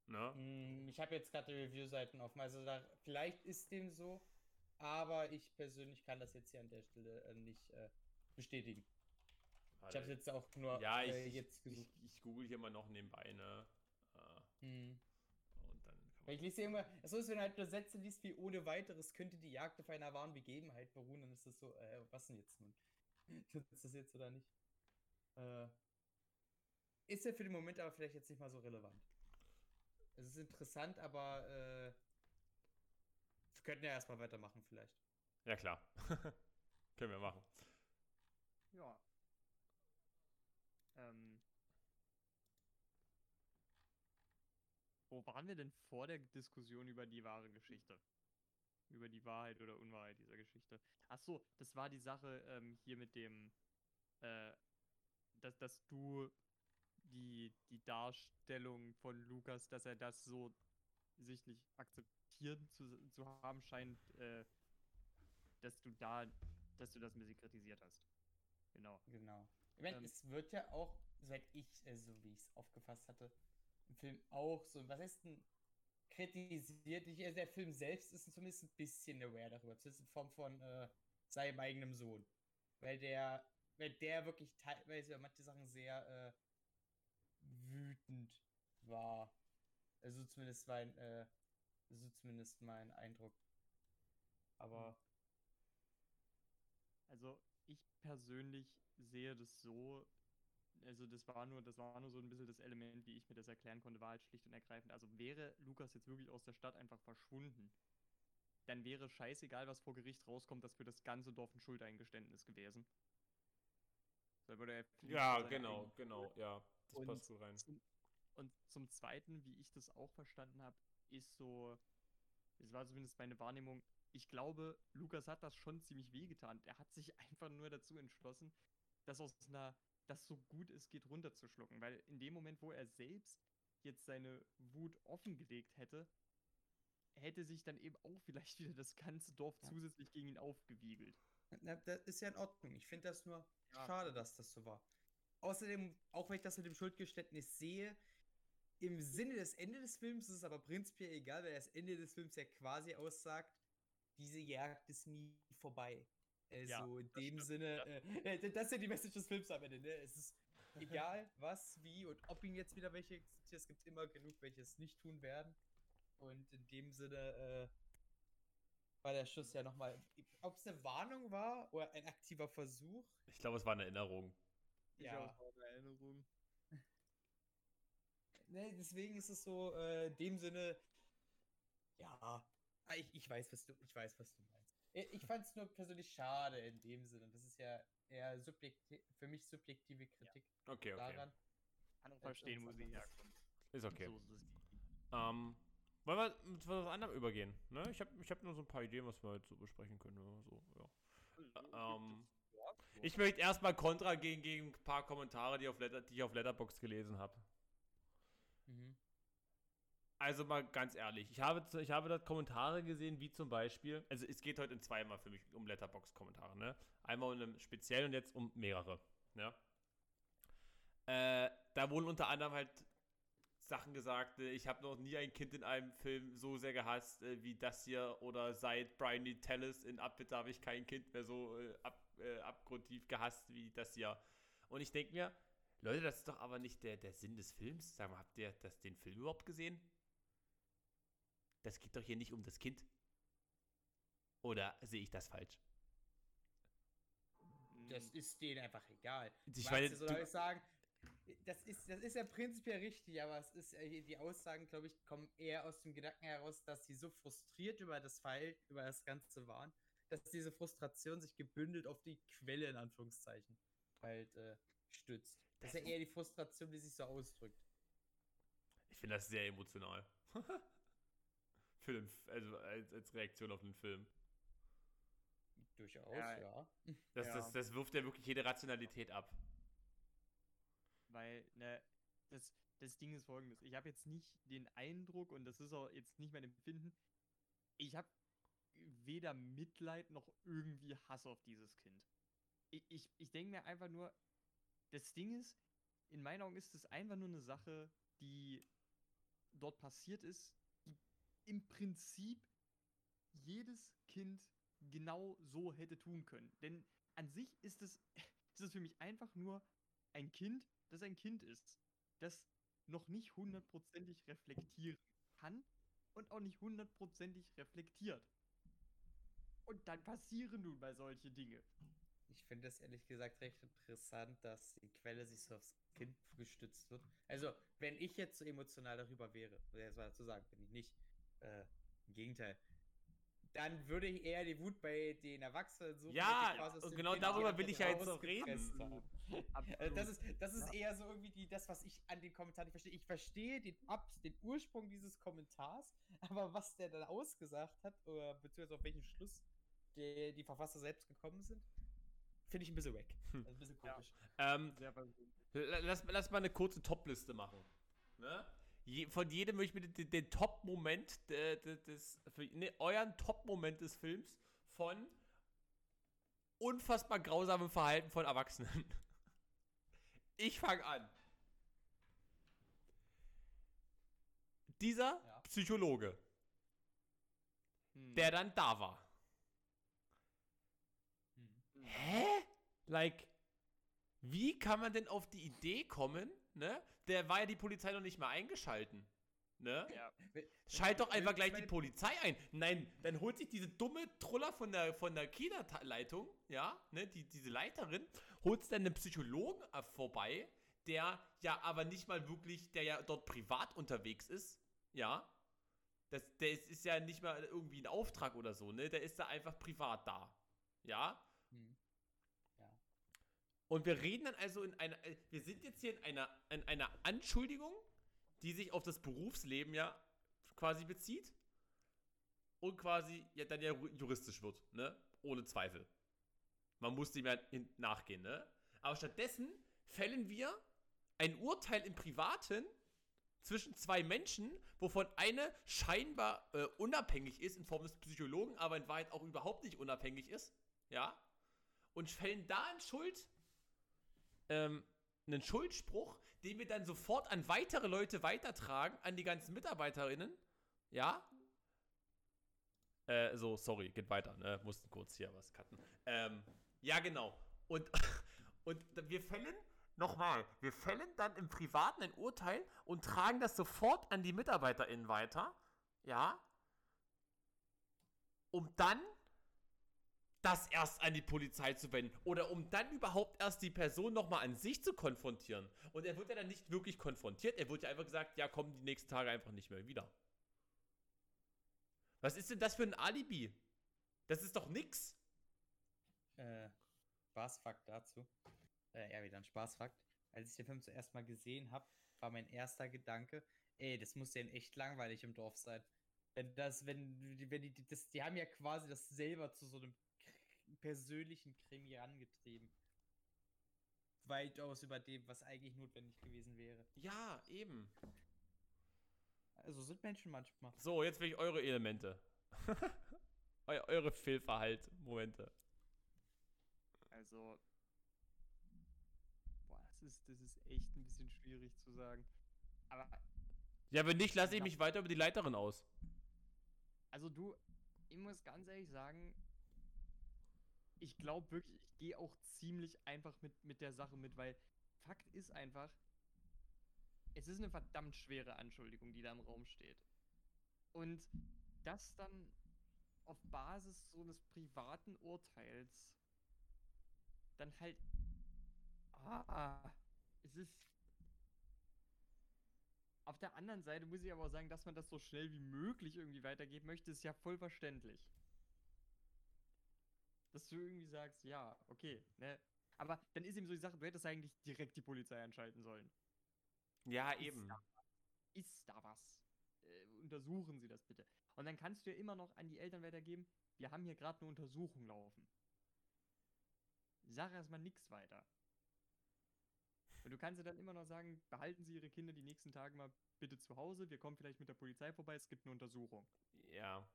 Ne? Hm, Ich habe jetzt gerade die Review-Seiten offen. Also da, vielleicht ist dem so, aber ich persönlich kann das jetzt hier an der Stelle äh, nicht äh, bestätigen. Ich habe jetzt auch nur ja, ich, äh, ich, jetzt ich, gesucht. ich google hier mal noch nebenbei, ne? Äh, Hm. und dann kann Weil ich lese hier immer, so ist, wenn du halt nur Sätze liest wie ohne weiteres könnte die Jagd auf einer wahren Begebenheit beruhen, dann ist das so, äh, was denn jetzt nun? Tut's das jetzt oder nicht? Äh, ist ja für den Moment aber vielleicht jetzt nicht mal so relevant. Es ist interessant, aber äh, wir könnten ja erstmal weitermachen vielleicht. Ja, klar. Können wir machen. Ja. Ähm. Wo waren wir denn vor der Diskussion über die wahre Geschichte? Über die Wahrheit oder Unwahrheit dieser Geschichte? Ach so, das war die Sache ähm, hier mit dem, äh, dass, dass du die, die Darstellung von Lukas, dass er das so sichtlich akzeptiert zu, zu haben scheint, äh, dass du da, dass du das ein bisschen kritisiert hast. Genau. Genau. Ich meine, Ähm. es wird ja auch, soweit ich, äh, so wie ich es aufgefasst hatte, im Film auch so, was heißt denn kritisiert? Ich, also der Film selbst ist zumindest ein bisschen aware darüber, zumindest in Form von äh, seinem eigenen Sohn. Weil der, weil der wirklich teilweise über manche Sachen sehr äh, wütend war. Also zumindest mein, äh, so zumindest mein Eindruck. Aber Also, ich persönlich sehe das so, also das war nur, das war nur so ein bisschen das Element, wie ich mir das erklären konnte, war halt schlicht und ergreifend. Also wäre Lukas jetzt wirklich aus der Stadt einfach verschwunden, dann wäre scheißegal, was vor Gericht rauskommt, das für das ganze Dorf ein Schuldeingeständnis gewesen. Da würde er Ja, genau, genau, ja. Das Und passt gut rein. zum, und zum Zweiten, wie ich das auch verstanden habe, ist so, es war zumindest meine Wahrnehmung, ich glaube, Lukas hat das schon ziemlich wehgetan. Er hat sich einfach nur dazu entschlossen, das aus einer, das so gut es geht runterzuschlucken. Weil in dem Moment, wo er selbst jetzt seine Wut offengelegt hätte, hätte sich dann eben auch vielleicht wieder das ganze Dorf Ja. zusätzlich gegen ihn aufgewiegelt. Na, das ist ja in Ordnung. Ich finde das nur Ja. schade, dass das so war. Außerdem, auch wenn ich das mit dem Schuldgeständnis sehe, im Sinne des Ende des Films ist es aber prinzipiell egal, weil das Ende des Films ja quasi aussagt, diese Jagd ist nie vorbei. Also Ja, in das dem stimmt, Sinne, äh, äh, das ist ja die Message des Films am Ende, ne? Es ist egal, was, wie und ob ihn jetzt wieder welche existieren, es gibt immer genug, welche es nicht tun werden. Und in dem Sinne, äh, war der Schuss ja nochmal, ob es eine Warnung war oder ein aktiver Versuch. Ich glaube, es war eine Erinnerung. Ich Ja. auch eine Erinnerung. Ne, deswegen ist es so, äh, in dem Sinne, ja, ah, ich, ich weiß, was du, ich weiß, was du meinst. Ich, fand es nur persönlich schade in dem Sinne. Das ist ja eher subjektiv, für mich subjektive Kritik Okay, okay. daran. Kann verstehen, wo sie herkommt. Ist okay. So ist. Ähm, wollen wir zu was anderem übergehen? Ne? Ich habe ich hab nur so ein paar Ideen, was wir jetzt so besprechen können. oder So, ja. Ähm, ich möchte erstmal Kontra gegen, gegen ein paar Kommentare, die, auf Letter, die ich auf Letterbox gelesen habe. Also mal ganz ehrlich, ich habe, ich habe dort Kommentare gesehen, wie zum Beispiel, also es geht heute in zweimal für mich um Letterbox-Kommentare, ne? Einmal um einen speziellen und jetzt um mehrere, ne? Äh, da wurden unter anderem halt Sachen gesagt, äh, ich habe noch nie ein Kind in einem Film so sehr gehasst äh, wie das hier oder seit Brian Tellis in Abbitte habe ich kein Kind mehr so äh, ab, äh, abgrundtief gehasst wie das hier. Und ich denke mir, Leute, das ist doch aber nicht der, der Sinn des Films. Sag mal, habt ihr das, den Film überhaupt gesehen? Das geht doch hier nicht um das Kind. Oder sehe ich das falsch? Das ist denen einfach egal. Ich Weißt meine, du, soll du- ich sagen, das ist, das ist ja prinzipiell richtig, aber es ist, äh, die Aussagen, glaube ich, kommen eher aus dem Gedanken heraus, dass sie so frustriert über das Fall, über das Ganze waren, dass diese Frustration sich gebündelt auf die Quelle, in Anführungszeichen, halt äh, stützt. Das ist ja eher die Frustration, die sich so ausdrückt. Ich finde das sehr emotional. Für den, also als, als Reaktion auf den Film. Durchaus, Ja, ja. Das, Ja. das, das wirft ja wirklich jede Rationalität ab. Weil, ne, das, das Ding ist folgendes. Ich habe jetzt nicht den Eindruck, und das ist auch jetzt nicht mein Empfinden, ich habe weder Mitleid noch irgendwie Hass auf dieses Kind. Ich, ich, ich denke mir einfach nur, das Ding ist, in meinen Augen ist es einfach nur eine Sache, die dort passiert ist, im Prinzip jedes Kind genau so hätte tun können. Denn an sich ist es, ist es für mich einfach nur ein Kind, das ein Kind ist, das noch nicht hundertprozentig reflektieren kann und auch nicht hundertprozentig reflektiert. Und dann passieren nun mal solche Dinge. Ich finde das ehrlich gesagt recht interessant, dass die Quelle sich so aufs Kind gestützt wird. Also, wenn ich jetzt so emotional darüber wäre, erst mal dazu sagen, bin ich nicht. Äh, Im Gegenteil. Dann würde ich eher die Wut bei den Erwachsenen suchen. Ja, die und genau Kind darüber die will ich ja jetzt noch rausgepresst reden. Also das ist, das ist eher so irgendwie die, das, was ich an den Kommentaren nicht verstehe. Ich verstehe den, Ab den Ursprung dieses Kommentars, aber was der dann ausgesagt hat, oder beziehungsweise auf welchen Schluss der, die Verfasser selbst gekommen sind, finde ich ein bisschen wack. Hm. Also ein bisschen Ja. komisch. Ähm, persönlich. la- lass, lass mal eine kurze Top-Liste machen. Ne? Je, von jedem möchte ich bitte den, den Top-Moment de- de- des, für, ne, euren Top-Moment des Films von unfassbar grausamem Verhalten von Erwachsenen. Ich fange an. Dieser Ja. Psychologe, Hm. der dann da war. Hm. Hä? Like, wie kann man denn auf die Idee kommen, ne? Der war ja die Polizei noch nicht mal eingeschalten. ne? Ja. Schalt doch einfach gleich die Polizei ein. Nein, dann holt sich diese dumme Truller von der, von der Kita-Leitung, ja, ne, die, diese Leiterin, holt sich dann einen Psychologen äh, vorbei, der ja aber nicht mal wirklich, der ja dort privat unterwegs ist, ja. Das, der ist, ist ja nicht mal irgendwie ein Auftrag oder so, ne? Der ist da einfach privat da. Ja. Und wir reden dann also in einer, äh, wir sind jetzt hier in einer, in einer Anschuldigung, die sich auf das Berufsleben ja quasi bezieht und quasi ja dann ja juristisch wird, ne? Ohne Zweifel. Man muss dem ja nachgehen, ne? Aber stattdessen fällen wir ein Urteil im Privaten zwischen zwei Menschen, wovon eine scheinbar äh, unabhängig ist in Form des Psychologen, aber in Wahrheit auch überhaupt nicht unabhängig ist, ja? Und fällen da in Schuld, ähm, einen Schuldspruch, den wir dann sofort an weitere Leute weitertragen, an die ganzen Mitarbeiterinnen, ja? Äh, so, sorry, geht weiter, ne? Mussten kurz hier was cutten. Ähm, ja, genau. Und, und wir fällen, nochmal, wir fällen dann im Privaten ein Urteil und tragen das sofort an die MitarbeiterInnen weiter, ja? Um dann das erst an die Polizei zu wenden oder um dann überhaupt erst die Person nochmal an sich zu konfrontieren. Und er wird ja dann nicht wirklich konfrontiert, er wird ja einfach gesagt, ja, komm die nächsten Tage einfach nicht mehr wieder. Was ist denn das für ein Alibi? Das ist doch nix. Äh, Spaßfakt dazu. Äh, ja, wieder ein Spaßfakt. Als ich den Film zuerst mal gesehen habe, war mein erster Gedanke, ey, das muss ja echt langweilig im Dorf sein. Wenn das, wenn, die- wenn die, das, die haben ja quasi das selber zu so einem persönlichen Krimi herangetrieben. Weitaus über dem, was eigentlich notwendig gewesen wäre. Ja, eben. Also sind Menschen manchmal. So, jetzt will ich eure Elemente. Eu eure Fehlverhalt-Momente. Also. Boah, das ist, das ist echt ein bisschen schwierig zu sagen. Aber, Ja, wenn nicht, lasse ich mich weiter über die Leiterin aus. also du, ich muss ganz ehrlich sagen, ich glaube wirklich, ich gehe auch ziemlich einfach mit, mit der Sache mit, weil Fakt ist einfach, es ist eine verdammt schwere Anschuldigung, die da im Raum steht. Und das dann auf Basis so eines privaten Urteils dann halt. Ah, es ist. Auf der anderen Seite muss ich aber auch sagen, dass man das so schnell wie möglich irgendwie weitergeben möchte, ist ja voll verständlich. Dass du irgendwie sagst, ja, okay, ne? Aber dann ist eben so die Sache, du hättest eigentlich direkt die Polizei anschalten sollen. Ja, Ist eben. da, ist da was? Äh, untersuchen Sie das bitte. Und dann kannst du ja immer noch an die Eltern weitergeben, wir haben hier gerade eine Untersuchung laufen. Sag erstmal nichts weiter. Und du kannst ja dann immer noch sagen, behalten Sie Ihre Kinder die nächsten Tage mal bitte zu Hause, wir kommen vielleicht mit der Polizei vorbei, es gibt eine Untersuchung. Ja.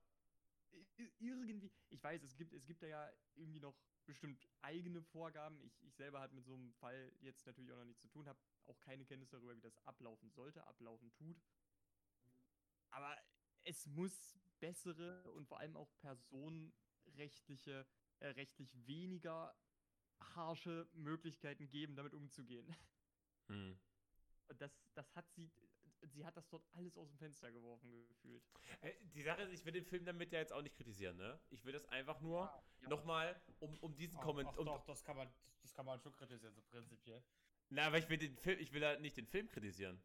Irgendwie, ich weiß, es gibt, es gibt da ja irgendwie noch bestimmt eigene Vorgaben. Ich, ich selber hatte mit so einem Fall jetzt natürlich auch noch nichts zu tun, habe auch keine Kenntnis darüber, wie das ablaufen sollte, ablaufen tut. Aber es muss bessere und vor allem auch personenrechtliche, äh, rechtlich weniger harsche Möglichkeiten geben, damit umzugehen. Hm. Und das, das hat sie, sie hat das dort alles aus dem Fenster geworfen gefühlt. Äh, Die Sache ist, ich will den Film damit ja jetzt auch nicht kritisieren, ne? Ich will das einfach nur ja. nochmal, um, um diesen Kommentar. Um, doch, das kann man, das kann man schon kritisieren, so prinzipiell. na, aber ich will den Film, ich will da nicht den Film kritisieren.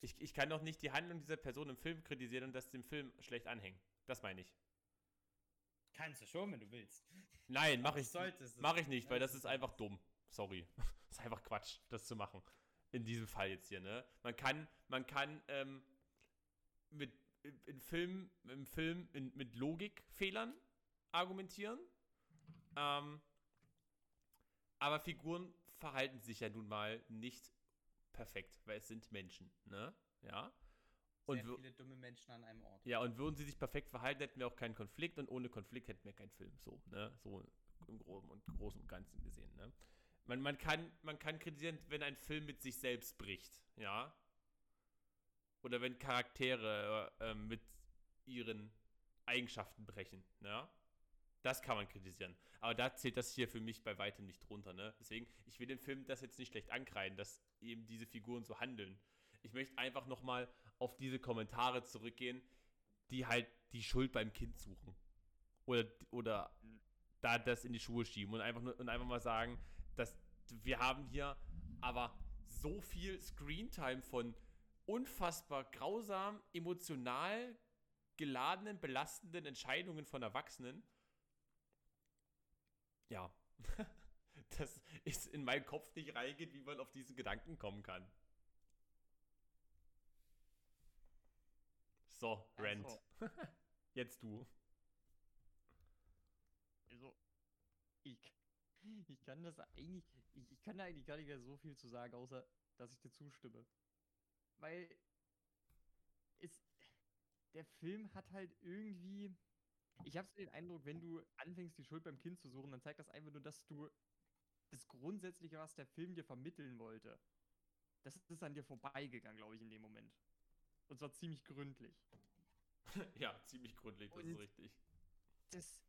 Ich, ich kann doch nicht die Handlung dieser Person im Film kritisieren und das dem Film schlecht anhängen. Das meine ich. Kannst du schon, wenn du willst. Nein, mache ich, mach ich nicht, nicht, ne? weil das ist ist einfach dumm. Sorry. Das ist einfach Quatsch, das zu machen. In diesem Fall jetzt hier, ne? Man kann, man kann ähm, mit in, Film, im Film in, mit Logikfehlern argumentieren. Ähm, aber Figuren verhalten sich ja nun mal nicht perfekt, weil es sind Menschen, ne? Ja. Und Sehr viele dumme Menschen an einem Ort. ja, und würden sie sich perfekt verhalten, hätten wir auch keinen Konflikt und ohne Konflikt hätten wir keinen Film. So, ne? So im Groben und Großen und Ganzen gesehen, ne? Man, man, kann, man kann kritisieren, wenn ein Film mit sich selbst bricht, ja? Oder wenn Charaktere äh, mit ihren Eigenschaften brechen, ne? Das kann man kritisieren. Aber da zählt das hier für mich bei weitem nicht drunter, ne? Deswegen, ich will den Film das jetzt nicht schlecht ankreiden, dass eben diese Figuren so handeln. Ich möchte einfach nochmal auf diese Kommentare zurückgehen, die halt die Schuld beim Kind suchen. Oder, oder da das in die Schuhe schieben und einfach, nur, und einfach mal sagen, wir haben hier aber so viel Screentime von unfassbar grausam, emotional geladenen, belastenden Entscheidungen von Erwachsenen. Ja, das ist in meinen Kopf nicht reingeht, wie man auf diesen Gedanken kommen kann. So, Rent. so. Jetzt du. Also, ich, ich kann das eigentlich, ich, ich kann da eigentlich gar nicht mehr so viel zu sagen, außer dass ich dir zustimme. Weil es, der Film hat halt irgendwie, ich habe so den Eindruck, wenn du anfängst, die Schuld beim Kind zu suchen, dann zeigt das einfach nur, dass du das Grundsätzliche, was der Film dir vermitteln wollte, das ist an dir vorbeigegangen, glaube ich, in dem Moment. Und zwar ziemlich gründlich. ja, ziemlich gründlich, das ist Und- richtig. das.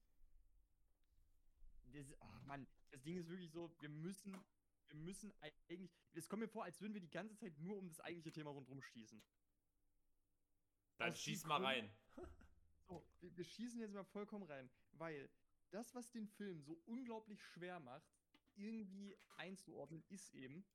Das, oh Mann, das Ding ist wirklich so, wir müssen, wir müssen eigentlich. Es kommt mir vor, als würden wir die ganze Zeit nur um das eigentliche Thema rundherum schießen. Dann aus schieß mal rein. So, wir, wir schießen jetzt mal vollkommen rein, weil das, was den Film so unglaublich schwer macht, irgendwie einzuordnen, ist eben.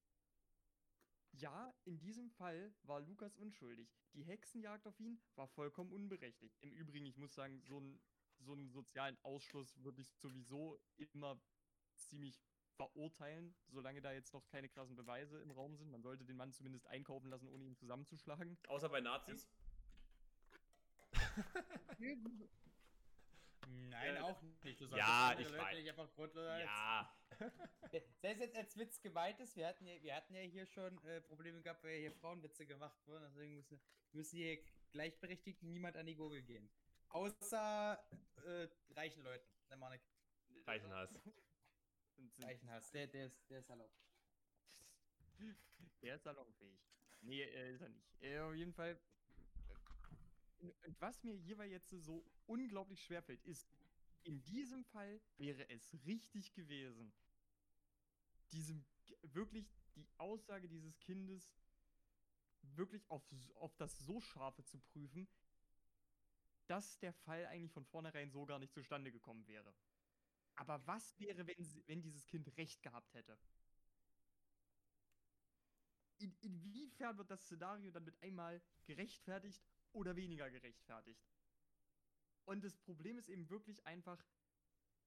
Ja, in diesem Fall war Lukas unschuldig. Die Hexenjagd auf ihn war vollkommen unberechtigt. Im Übrigen, ich muss sagen, so, ein, so einen sozialen Ausschluss würde ich sowieso immer ziemlich verurteilen, solange da jetzt noch keine krassen Beweise im Raum sind. Man sollte den Mann zumindest einkaufen lassen, ohne ihn zusammenzuschlagen. Außer bei Nazis. Nein, Äh, auch nicht. Du ja, andere ich Leute weiß. nicht einfach grundlos Ja. Selbst jetzt als Witz gemeint ist, wir hatten ja, wir hatten ja hier schon äh, Probleme gehabt, weil hier Frauenwitze gemacht wurden. Deswegen müssen, müssen hier gleichberechtigt niemand an die Gurgel gehen. Außer äh, reichen Leuten. Ne, Manik. Reichenhass. Reichenhass. Der, der, ist, der ist erlaubt. Der ist salonfähig. Nee, äh, ist er nicht. Äh, auf jeden Fall. äh, Und was mir hierbei jetzt so unglaublich schwerfällt, ist, in diesem Fall wäre es richtig gewesen, diesem wirklich die Aussage dieses Kindes wirklich auf, auf das so scharfe zu prüfen, dass der Fall eigentlich von vornherein so gar nicht zustande gekommen wäre. Aber was wäre, wenn, wenn dieses Kind recht gehabt hätte? in, inwiefern wird das Szenario dann mit einmal gerechtfertigt oder weniger gerechtfertigt? Und das Problem ist eben wirklich einfach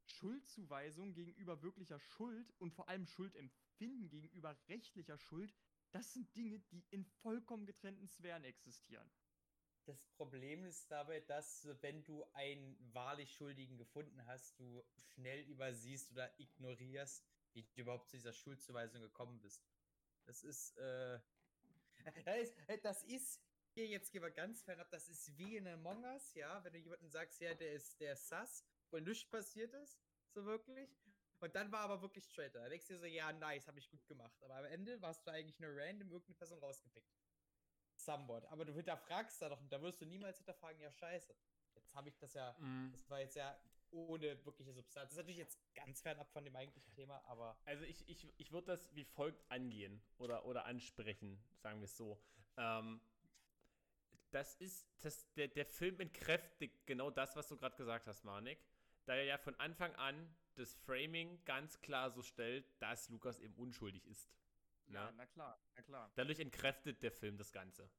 Schuldzuweisung gegenüber wirklicher Schuld und vor allem Schuldempfinden gegenüber rechtlicher Schuld. Das sind Dinge, die in vollkommen getrennten Sphären existieren. Das Problem ist dabei, dass wenn du einen wahrlich Schuldigen gefunden hast, du schnell übersiehst oder ignorierst, wie du überhaupt zu dieser Schuldzuweisung gekommen bist. Das ist, äh, das ist, äh, das ist hier jetzt gehen wir ganz fernab, das ist wie in Among Us, ja, wenn du jemanden sagst, ja, der ist der ist sass, wo nichts passiert ist, so wirklich. Und dann war aber wirklich Traitor. Da denkst du dir so, ja, nice, habe ich gut gemacht. Aber am Ende warst du eigentlich nur random irgendeine Person rausgepickt. Somewhat. Aber du hinterfragst da doch, da wirst du niemals hinterfragen, ja, scheiße. Jetzt habe ich das ja, Mm. das war jetzt ja ohne wirkliche Substanz. Das ist natürlich jetzt ganz fernab von dem eigentlichen Thema, aber Also ich, ich, ich würde das wie folgt angehen oder, oder ansprechen, sagen wir es so. Ähm, das ist, das, der, der Film entkräftigt genau das, was du gerade gesagt hast, Manik. Da er ja von Anfang an das Framing ganz klar so stellt, dass Lukas eben unschuldig ist. Ja, Ne? na klar, na klar. Dadurch entkräftet der Film das Ganze.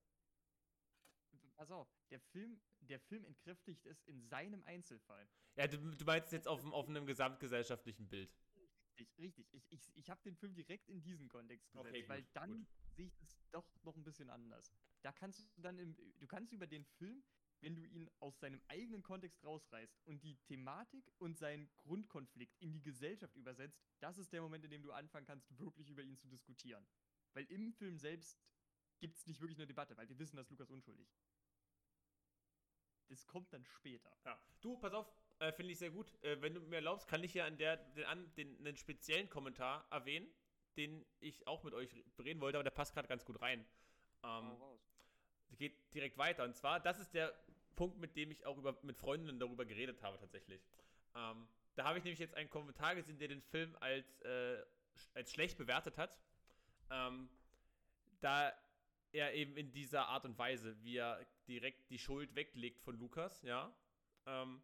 Pass auf, der Film, der Film entkräftigt es in seinem Einzelfall. Ja, du, du meinst jetzt auf, auf einem gesamtgesellschaftlichen Bild. Richtig, richtig. Ich, ich, ich habe den Film direkt in diesen Kontext gesetzt, Okay, weil dann gut. sehe ich das doch noch ein bisschen anders. Da kannst du dann im, du kannst über den Film, wenn du ihn aus seinem eigenen Kontext rausreißt und die Thematik und seinen Grundkonflikt in die Gesellschaft übersetzt, das ist der Moment, in dem du anfangen kannst, wirklich über ihn zu diskutieren. Weil im Film selbst gibt es nicht wirklich eine Debatte, weil wir wissen, dass Lukas unschuldig. Das kommt dann später. Ja. Du, pass auf, äh, finde ich sehr gut. Äh, wenn du mir erlaubst, kann ich ja an der, den, an, den, einen speziellen Kommentar erwähnen, den ich auch mit euch reden wollte, aber der passt gerade ganz gut rein. Ähm, geht direkt weiter. Und zwar, das ist der Punkt, mit dem ich auch über, mit Freundinnen darüber geredet habe, tatsächlich. Ähm, da habe ich nämlich jetzt einen Kommentar gesehen, der den Film als, äh, als schlecht bewertet hat. Ähm, da er eben in dieser Art und Weise, wie er direkt die Schuld weglegt von Lukas, ja, ähm,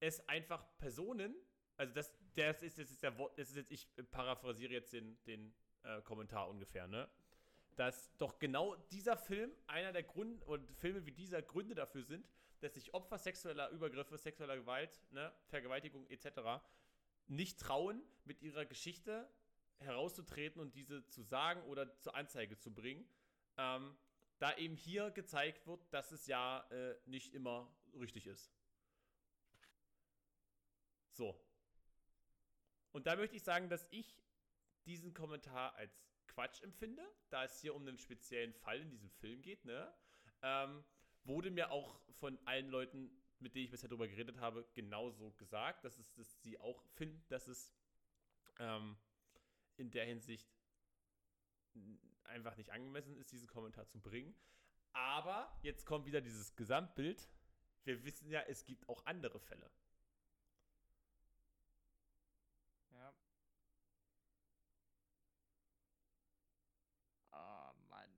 es einfach Personen, also das, das ist, das ist der Wort, das ist jetzt, ich paraphrasiere jetzt den, den äh, Kommentar ungefähr, ne? Dass doch genau dieser Film einer der Gründe, und Filme wie dieser Gründe dafür sind, dass sich Opfer sexueller Übergriffe, sexueller Gewalt, ne, Vergewaltigung etc. nicht trauen, mit ihrer Geschichte herauszutreten und diese zu sagen oder zur Anzeige zu bringen. Ähm, da eben hier gezeigt wird, dass es ja äh, nicht immer richtig ist. So. Und da möchte ich sagen, dass ich diesen Kommentar als Quatsch empfinde, da es hier um einen speziellen Fall in diesem Film geht, ne? Ähm, wurde mir auch von allen Leuten, mit denen ich bisher darüber geredet habe, genauso gesagt, dass, es, dass sie auch finden, dass es ähm, in der Hinsicht einfach nicht angemessen ist, diesen Kommentar zu bringen. Aber jetzt kommt wieder dieses Gesamtbild. Wir wissen ja, es gibt auch andere Fälle. Ja. Ah, Mann.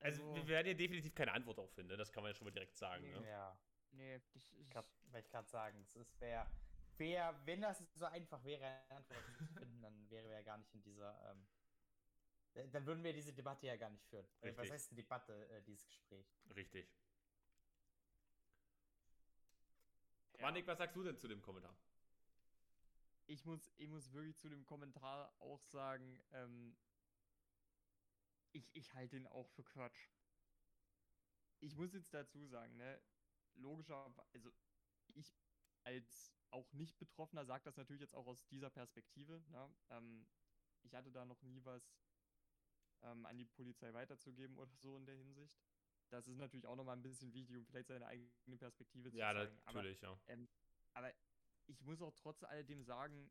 Also, wir werden hier definitiv keine Antwort darauf finden, ne? das kann man ja schon mal direkt sagen. Ne? Ja, nee, das ist. grad, weil ich gerade sagen, es ist wär, wär, wenn das so einfach wäre, eine Antwort zu finden, dann wären wir ja gar nicht in dieser, ähm, äh, dann würden wir diese Debatte ja gar nicht führen. Äh, Was Richtig. heißt eine Debatte, äh, dieses Gespräch? Richtig. Ja. Manik, was sagst du denn zu dem Kommentar? ich muss, ich muss wirklich zu dem Kommentar auch sagen, ähm, ich, ich halte ihn auch für Quatsch. Ich muss jetzt dazu sagen, ne, logischerweise, also ich als auch nicht Betroffener sage das natürlich jetzt auch aus dieser Perspektive, ne, ähm, ich hatte da noch nie was ähm, an die Polizei weiterzugeben oder so in der Hinsicht. Das ist natürlich auch nochmal ein bisschen wichtig, um vielleicht seine eigene Perspektive zu Ja, zeigen. Aber natürlich, ja. aber ich muss auch trotz alledem sagen,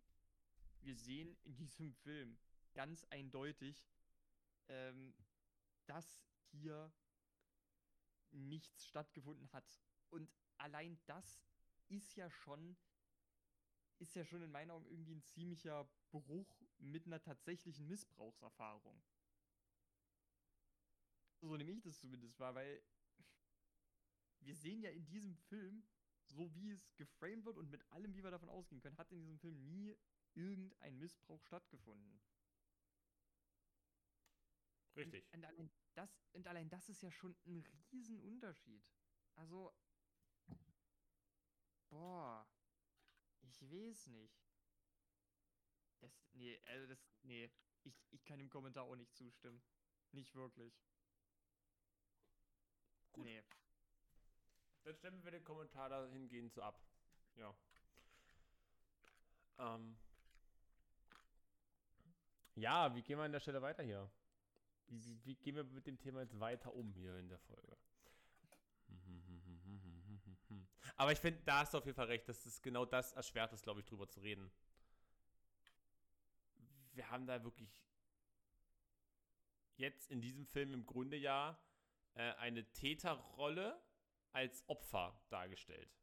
wir sehen in diesem Film ganz eindeutig, ähm, dass hier nichts stattgefunden hat. Und allein das ist ja schon, ist ja schon in meinen Augen irgendwie ein ziemlicher Bruch mit einer tatsächlichen Missbrauchserfahrung. So nehme ich das zumindest wahr, weil wir sehen ja in diesem Film, so wie es geframed wird und mit allem, wie wir davon ausgehen können, hat in diesem Film nie irgendein Missbrauch stattgefunden. Richtig. Und allein das, und allein das ist ja schon ein Riesenunterschied. Also, boah, ich weiß nicht. Das, nee, also das, nee, ich, ich kann dem Kommentar auch nicht zustimmen. Nicht wirklich. Gut. Nee. Dann stimmen wir den Kommentar dahingehend so ab. Ja. Ähm. Ja, wie gehen wir an der Stelle weiter hier? Wie, wie, wie gehen wir mit dem Thema jetzt weiter um hier in der Folge? Aber ich finde, da hast du auf jeden Fall recht, dass es genau das erschwert ist, glaube ich, drüber zu reden. Wir haben da wirklich jetzt in diesem Film im Grunde ja äh, eine Täterrolle als Opfer dargestellt.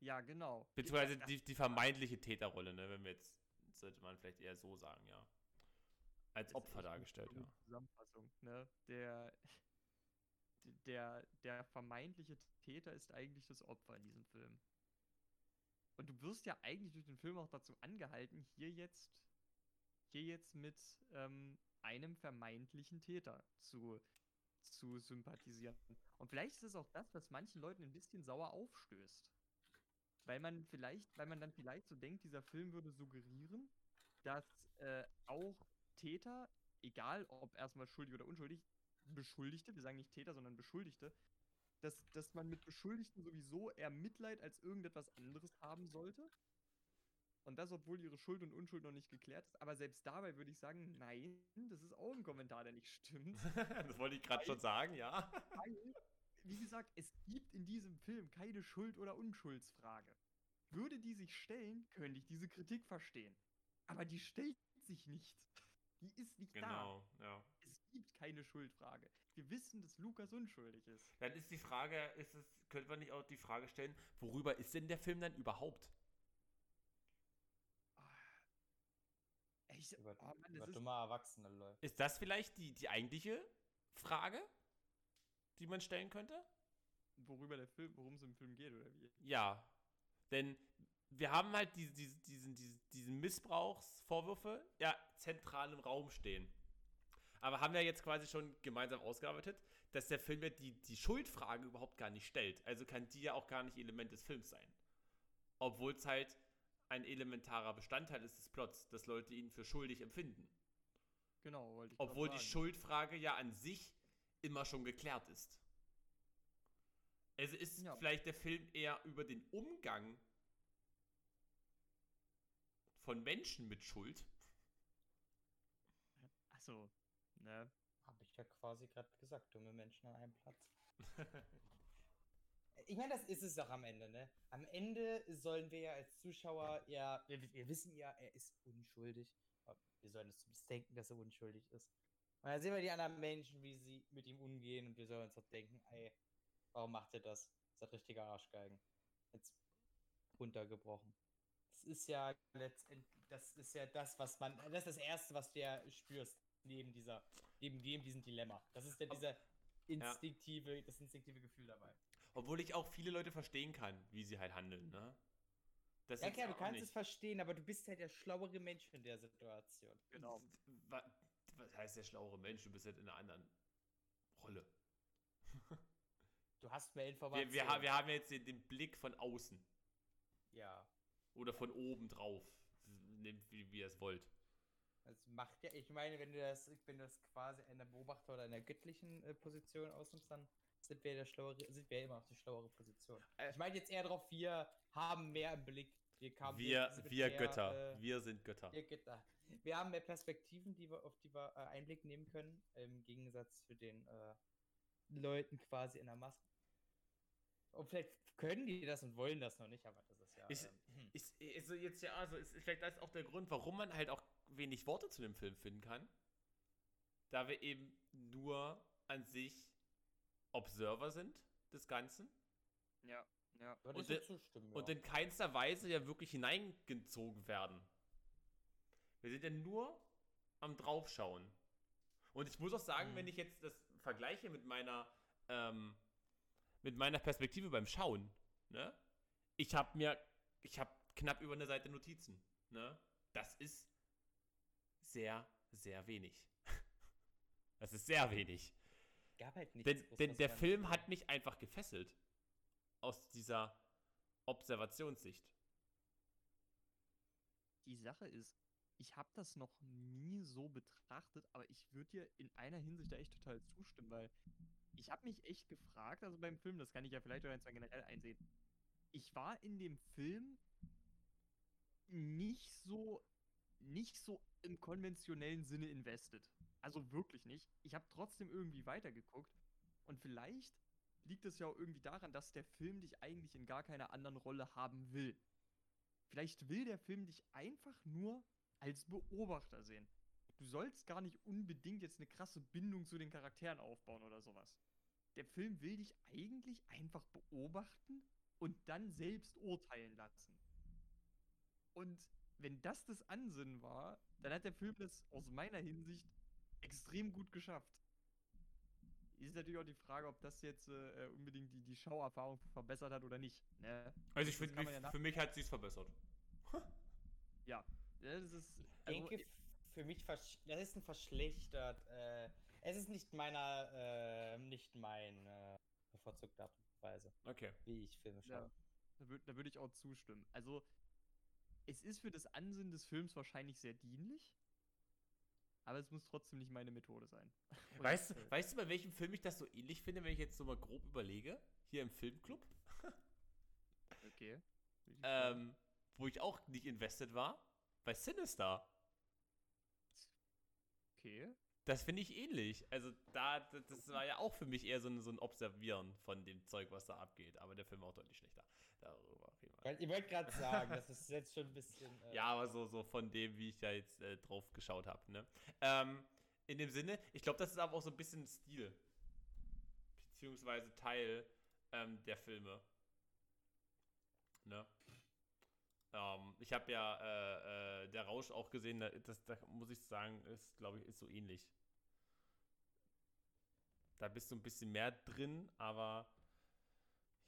Ja, genau. Beziehungsweise Das- die, die vermeintliche Täterrolle, ne? Wenn wir jetzt, sollte man vielleicht eher so sagen, ja. Als Opfer dargestellt, ja. Zusammenfassung, ne? Der, der, der vermeintliche Täter ist eigentlich das Opfer in diesem Film. Und du wirst ja eigentlich durch den Film auch dazu angehalten, hier jetzt, hier jetzt mit ähm, einem vermeintlichen Täter zu, zu sympathisieren. Und vielleicht ist es auch das, was manchen Leuten ein bisschen sauer aufstößt. Weil man vielleicht, weil man dann vielleicht so denkt, dieser Film würde suggerieren, dass äh, auch Täter, egal ob erstmal schuldig oder unschuldig, Beschuldigte, wir sagen nicht Täter, sondern Beschuldigte, dass, dass man mit Beschuldigten sowieso eher Mitleid als irgendetwas anderes haben sollte. Und das, obwohl ihre Schuld und Unschuld noch nicht geklärt ist. Aber selbst dabei würde ich sagen, nein, das ist auch ein Kommentar, der nicht stimmt. das wollte ich gerade schon sagen, ja. Weil, wie gesagt, es gibt in diesem Film keine Schuld- oder Unschuldsfrage. Würde die sich stellen, könnte ich diese Kritik verstehen. Aber die stellt sich nicht. Die ist nicht da. Genau, ja. Es gibt keine Schuldfrage. Wir wissen, dass Lukas unschuldig ist. Dann ist die Frage, ist es, könnte man nicht auch die Frage stellen, worüber ist denn der Film dann überhaupt? Ah. ich, Über, oh Mann, über dumme Erwachsene läuft. Ist das vielleicht die, die eigentliche Frage, die man stellen könnte? worüber der Film, worum es im Film geht, oder wie? Ja. Denn wir haben halt diese, diese, diesen, diesen, diesen Missbrauchsvorwürfe ja zentral im Raum stehen. Aber haben ja jetzt quasi schon gemeinsam ausgearbeitet, dass der Film ja die, die Schuldfrage überhaupt gar nicht stellt. Also kann die ja auch gar nicht Element des Films sein. Obwohl es halt ein elementarer Bestandteil ist des Plots, dass Leute ihn für schuldig empfinden. Genau, wollte ich Obwohl die. Schuldfrage ja an sich immer schon geklärt ist. Also ist Ja. vielleicht der Film eher über den Umgang von Menschen mit Schuld. Achso, ne? Habe ich ja quasi gerade gesagt, dumme Menschen an einem Platz. Ich meine, das ist es doch am Ende, ne? Am Ende sollen wir ja als Zuschauer ja, wir, wir wissen ja, er ist unschuldig. Aber Wir sollen es zumindest denken, dass er unschuldig ist. Und dann sehen wir die anderen Menschen, wie sie mit ihm umgehen und wir sollen uns doch denken, ey, warum macht er das? Das hat richtiger Arschgeigen. Jetzt runtergebrochen. Das ist ja letztendlich, das ist ja das, was man, das ist das Erste, was du ja spürst, neben dieser, neben dem, diesem Dilemma. Das ist ja dieser instinktive, das instinktive Gefühl dabei. Obwohl ich auch viele Leute verstehen kann, wie sie halt handeln, ne? Das Ja ist klar, du kannst nicht- es verstehen, aber du bist halt der schlauere Mensch in der Situation. Genau. Wa- Was heißt der schlauere Mensch? Du bist halt in einer anderen Rolle. Du hast mehr Informationen. Wir, wir, wir haben jetzt den, den Blick von außen. ja. Oder von oben drauf. Nehmt, wie, wie ihr es wollt. Das macht ja, ich meine, wenn du das, wenn du das quasi in der Beobachter oder in der göttlichen äh, Position ausnimmst, dann sind wir der schlauere, sind wir immer auf die schlauere Position. Äh. ich meine jetzt eher darauf, wir haben mehr im Blick. Wir, kamen, Wir, wir mehr, Götter. Äh, wir sind Götter. wir Götter. Wir haben mehr Perspektiven, die wir, auf die wir äh, Einblick nehmen können, im Gegensatz zu den äh, Leuten quasi in der Masse. Und vielleicht können die das und wollen das noch nicht, aber das ist ja. Ist- ähm, Ist, ist jetzt ja, also ist vielleicht das auch der Grund, warum man halt auch wenig Worte zu dem Film finden kann. Da wir eben nur an sich Observer sind des Ganzen Ja, ja. würde und ich so zustimmen. und ja. in keinster Weise ja wirklich hineingezogen werden. Wir sind ja nur am draufschauen. Und ich muss auch sagen, Mhm. wenn ich jetzt das vergleiche mit meiner ähm, mit meiner Perspektive beim Schauen, ne? Ich habe mir ich habe knapp über eine Seite Notizen, ne? Das ist sehr sehr wenig. Das ist sehr wenig. gab halt nichts. Denn, denn der Film hat mich einfach gefesselt. Aus dieser Observationssicht. Die Sache ist, ich habe das noch nie so betrachtet, aber ich würde dir in einer Hinsicht da echt total zustimmen, weil ich habe mich echt gefragt, also beim Film, das kann ich ja vielleicht oder zwar generell einsehen. Ich war in dem Film nicht so nicht so im konventionellen Sinne invested. Also wirklich nicht. Ich habe trotzdem irgendwie weitergeguckt und vielleicht liegt es ja auch irgendwie daran, dass der Film dich eigentlich in gar keiner anderen Rolle haben will. Vielleicht will der Film dich einfach nur als Beobachter sehen. Du sollst gar nicht unbedingt jetzt eine krasse Bindung zu den Charakteren aufbauen oder sowas. Der Film will dich eigentlich einfach beobachten und dann selbst urteilen lassen. Und wenn das das Ansinnen war, dann hat der Film das aus meiner Hinsicht extrem gut geschafft. Ist natürlich auch die Frage, ob das jetzt äh, unbedingt die, die Schauerfahrung verbessert hat oder nicht. Ne? Also ich finde, ja für mich hat sie es verbessert. Ja, das ist. Ich also, denke, für mich, versch- das ist ein verschlechtert. Äh, es ist nicht meiner, äh, nicht mein äh, bevorzugte Art und Weise, Okay. wie ich Filme schaue. Ja. Da würde da würd ich auch zustimmen. Also, es ist für das Ansinnen des Films wahrscheinlich sehr dienlich, aber es muss trotzdem nicht meine Methode sein. Weißt, äh, du, weißt du, bei welchem Film ich das so ähnlich finde, wenn ich jetzt so mal grob überlege? Hier im Filmclub, Okay. Ähm, wo ich auch nicht invested war. Bei Sinister. okay. Das finde ich ähnlich. Also da, das, war ja auch für mich eher so ein, so ein Observieren von dem Zeug, was da abgeht. Aber der Film war auch deutlich schlechter. Weil, ich wollte gerade sagen, das ist jetzt schon ein bisschen. Äh, Ja, aber so, so von dem, wie ich da jetzt äh, drauf geschaut habe. Ne? Ähm, in dem Sinne, ich glaube, das ist aber auch so ein bisschen Stil. Beziehungsweise Teil ähm, der Filme. Ne? Ähm, ich habe ja äh, äh, der Rausch auch gesehen, da, das, da muss ich sagen, ist, glaube ich, ist so ähnlich. Da bist du ein bisschen mehr drin, aber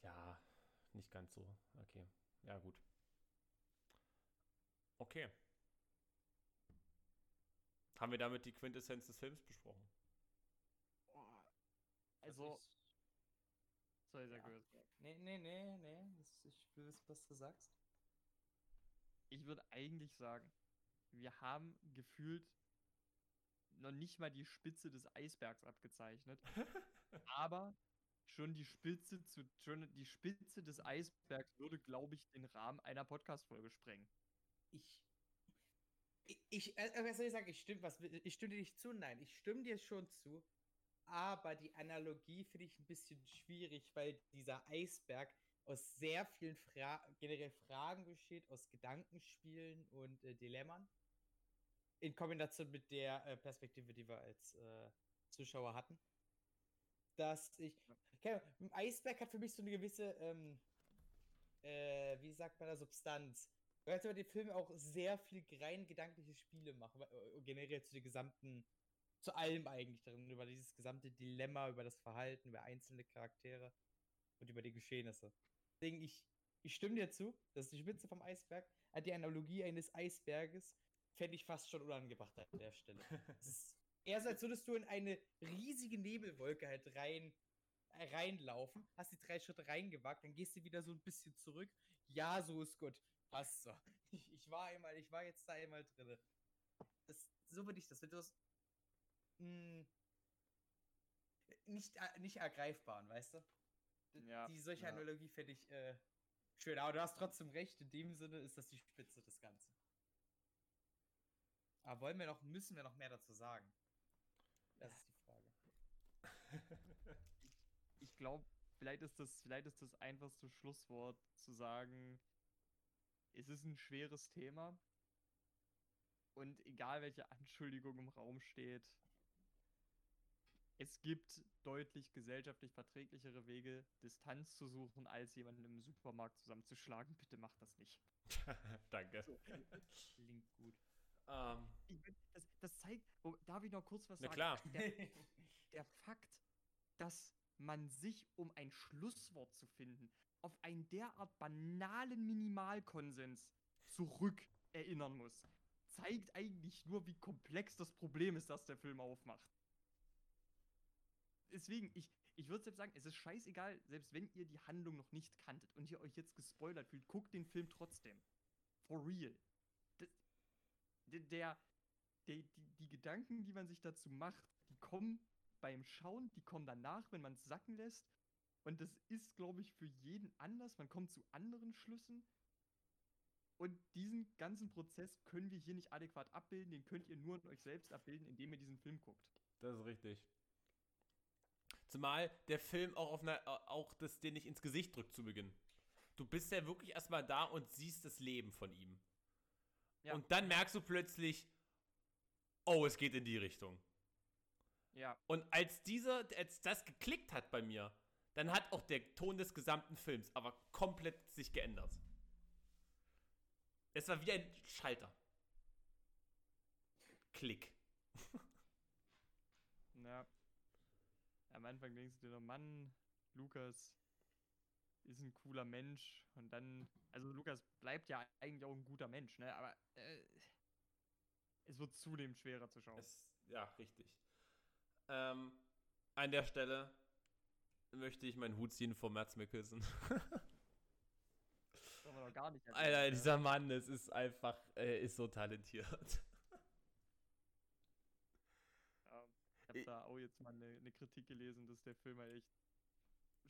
ja, nicht ganz so. Okay, ja gut. Okay. Haben wir damit die Quintessenz des Films besprochen? Also, sorry, sag Ja. du. Nee, nee, nee, nee. Das, ich will wissen, was du sagst. Ich würde eigentlich sagen, wir haben gefühlt noch nicht mal die Spitze des Eisbergs abgezeichnet, aber schon die Spitze zu schon die Spitze des Eisbergs würde, glaube ich, den Rahmen einer Podcast-Folge sprengen. Ich. Ich, ich äh, was soll ich sagen? Ich stimme, was, ich stimme dir nicht zu. Nein, ich stimme dir schon zu. Aber die Analogie finde ich ein bisschen schwierig, weil dieser Eisberg aus sehr vielen Fra generell Fragen besteht, aus Gedankenspielen und äh, Dilemmern. In Kombination mit der äh, Perspektive, die wir als äh, Zuschauer hatten. Dass ich. Ahnung, ein Eisberg hat für mich so eine gewisse, ähm, äh, wie sagt man da, Substanz. Weil jetzt über den Film auch sehr viel rein gedankliche Spiele machen, äh, generell zu den gesamten, zu allem eigentlich darin, über dieses gesamte Dilemma, über das Verhalten, über einzelne Charaktere und über die Geschehnisse. Deswegen, ich, ich stimme dir zu, das ist die Spitze vom Eisberg, aber die Analogie eines Eisberges fände ich fast schon unangebracht an der Stelle. Es ist eher so, als würdest du in eine riesige Nebelwolke halt rein, äh, reinlaufen, hast die drei Schritte reingewagt, dann gehst du wieder so ein bisschen zurück. Ja, so ist gut. Passt so. Ich, ich war einmal, ich war jetzt da einmal drin. Das, so würde ich das, wenn du das mh, nicht, äh, nicht ergreifbaren, weißt du? Ja, Die solche ja. Analogie finde ich äh, schön, aber du hast trotzdem recht, in dem Sinne ist das die Spitze des Ganzen. Aber wollen wir noch, müssen wir noch mehr dazu sagen? Das ist die Frage. Ich glaube, vielleicht ist das vielleicht ist das einfachste Schlusswort zu sagen, es ist ein schweres Thema und egal welche Anschuldigung im Raum steht, es gibt deutlich gesellschaftlich verträglichere Wege, Distanz zu suchen, als jemanden im Supermarkt zusammenzuschlagen. Bitte macht das nicht. Danke. Klingt gut. Ähm, das, das zeigt, oh, darf ich noch kurz was Na sagen? klar. Der, der Fakt, dass man sich, um ein Schlusswort zu finden, auf einen derart banalen Minimalkonsens zurückerinnern muss, zeigt eigentlich nur, wie komplex das Problem ist, das der Film aufmacht. Deswegen, ich, ich würde selbst sagen, es ist scheißegal, selbst wenn ihr die Handlung noch nicht kanntet und ihr euch jetzt gespoilert fühlt, guckt den Film trotzdem. For real. Der, der, die, die, Gedanken, die man sich dazu macht, die kommen beim Schauen, die kommen danach, wenn man es sacken lässt. Und das ist, glaube ich, für jeden anders. Man kommt zu anderen Schlüssen. Und diesen ganzen Prozess können wir hier nicht adäquat abbilden. Den könnt ihr nur in euch selbst abbilden, indem ihr diesen Film guckt. das ist richtig. Zumal der Film auch auf einer, auch das dir nicht ins Gesicht drückt zu Beginn. Du bist ja wirklich erstmal da und siehst das Leben von ihm. Ja. Und dann merkst du plötzlich, oh, es geht in die Richtung. Ja, Und als dieser, als das geklickt hat bei mir, dann hat auch der Ton des gesamten Films aber komplett sich geändert. Es war wie ein Schalter. Klick. ja. Am Anfang denkst du dir, noch, Mann, Lukas ist ein cooler Mensch. Und dann, also Lukas bleibt ja eigentlich auch ein guter Mensch, ne? Aber äh, es wird zunehmend schwerer zu schauen. Es, ja, richtig. Ähm, an der Stelle möchte ich meinen Hut ziehen vor Mats Mikkelsen. Erwähnt, Alter, ne? dieser Mann, es ist einfach, er ist so talentiert. Ja, ich habe da auch jetzt mal eine, eine Kritik gelesen, dass der Film halt echt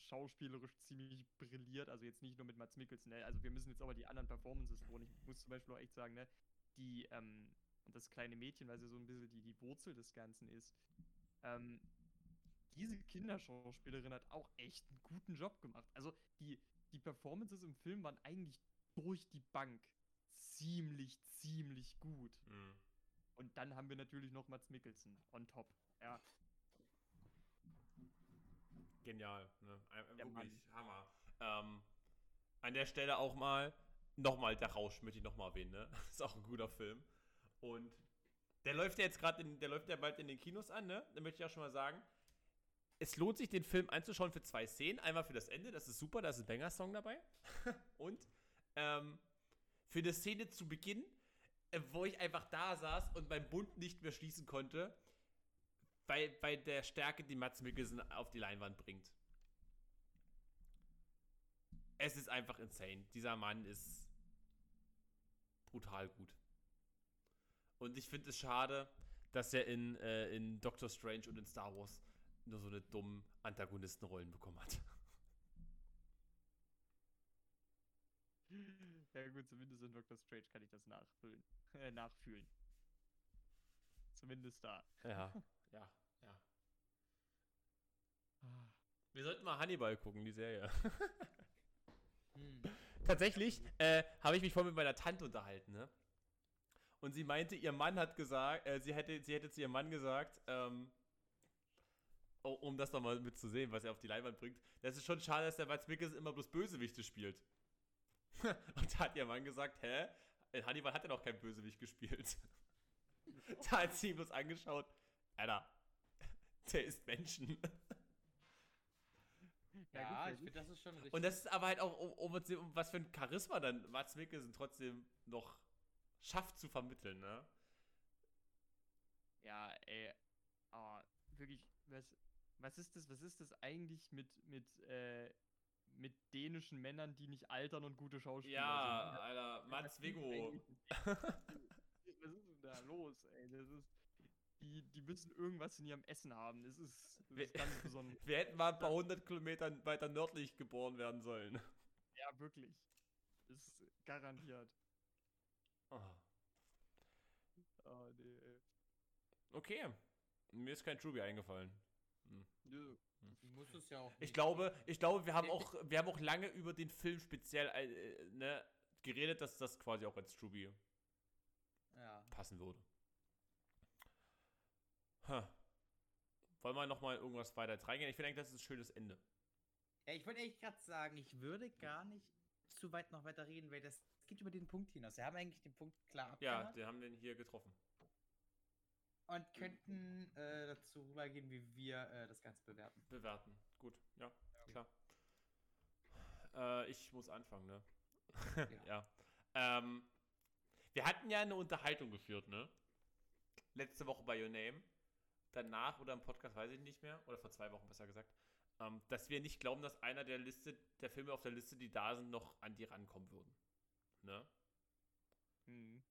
schauspielerisch ziemlich brilliert. Also jetzt nicht nur mit Mats Mikkelsen, ne? Also wir müssen jetzt aber die anderen Performances holen. Ich muss zum Beispiel auch echt sagen, ne? Die, ähm, und das kleine Mädchen, weil sie so ein bisschen die, die Wurzel des Ganzen ist, ähm, diese Kinderschauspielerin hat auch echt einen guten Job gemacht. Also die, die Performances im Film waren eigentlich durch die Bank ziemlich, ziemlich gut. Mhm. Und dann haben wir natürlich noch Mats Mikkelsen on top. Ja, Genial, ne? Der Wirklich Mann. Hammer. Ähm, an der Stelle auch mal, nochmal, der Rausch möchte ich nochmal erwähnen, ne? Ist auch ein guter Film. Und der läuft ja jetzt gerade, der läuft ja bald in den Kinos an, ne? Da möchte ich auch schon mal sagen, es lohnt sich, den Film anzuschauen für zwei Szenen. Einmal für das Ende, das ist super, da ist ein Banger-Song dabei. und ähm, für eine Szene zu Beginn, äh, wo ich einfach da saß und meinen Bund nicht mehr schließen konnte, bei, bei der Stärke, die Mats Mikkelsen auf die Leinwand bringt. Es ist einfach insane. Dieser Mann ist brutal gut. Und ich finde es schade, dass er in, äh, in Doctor Strange und in Star Wars nur so eine dummen Antagonistenrollen bekommen hat. Ja gut, zumindest in Doctor Strange kann ich das nachfüllen, äh, nachfühlen. Zumindest da. Ja, ja, ja. Wir sollten mal Hannibal gucken, die Serie. Hm. Tatsächlich äh, habe ich mich vorhin mit meiner Tante unterhalten, ne? Und sie meinte, ihr Mann hat gesagt, äh, sie, hätte, sie hätte zu ihrem Mann gesagt, ähm, oh, um das nochmal mitzusehen, was er auf die Leinwand bringt, das ist schon schade, dass der Mats Mikkelsen immer bloß Bösewichte spielt. Und da hat ihr Mann gesagt, hä? In Hannibal hat er doch kein Bösewicht gespielt. da hat sie ihm bloß angeschaut, Alter, der ist Menschen. Ja, gut, ich finde, das ist schon richtig. Und das ist aber halt auch, um, um, um was für ein Charisma dann Mats Mikkelsen trotzdem noch schafft zu vermitteln, ne? Ja, ey, aber wirklich, was, was ist das, was ist das eigentlich mit, mit, äh, mit dänischen Männern, die nicht altern und gute Schauspieler Ja, sind? Alter, Mats denen? Was ist denn da los, ey? Das ist, die, die müssen irgendwas in ihrem Essen haben. Das ist, das Wir- ist ganz besonders. Wir hätten mal ein paar hundert Kilometer weiter nördlich geboren werden sollen. Ja, wirklich. Das ist garantiert. Oh. Oh, nee, ey. Okay. Mir ist kein Truby eingefallen. Nö. muss es ja auch. Ich nicht. glaube, ich glaube, wir haben auch, wir haben auch lange über den Film speziell äh, ne, geredet, dass das quasi auch als Truby Ja. passen würde. Huh. Wollen wir nochmal irgendwas weiter reingehen? Ich finde eigentlich, das ist ein schönes Ende. ja ich wollte echt gerade sagen, ich würde gar nicht zu weit noch weiter reden, weil das geht über den Punkt hinaus. Wir haben eigentlich den Punkt klar Ja, abgehakt wir haben den hier getroffen. und könnten äh, dazu rübergehen, wie wir äh, das Ganze bewerten. Bewerten. Gut, ja, klar. Äh, ich muss anfangen, ne? ja. Ähm, wir hatten ja eine Unterhaltung geführt, ne? Letzte Woche bei Your Name. Danach oder im Podcast, weiß ich nicht mehr. Oder vor zwei Wochen besser gesagt. Ähm, dass wir nicht glauben, dass einer der Liste, der Filme auf der Liste, die da sind, noch an die rankommen würden. Ne? Hm.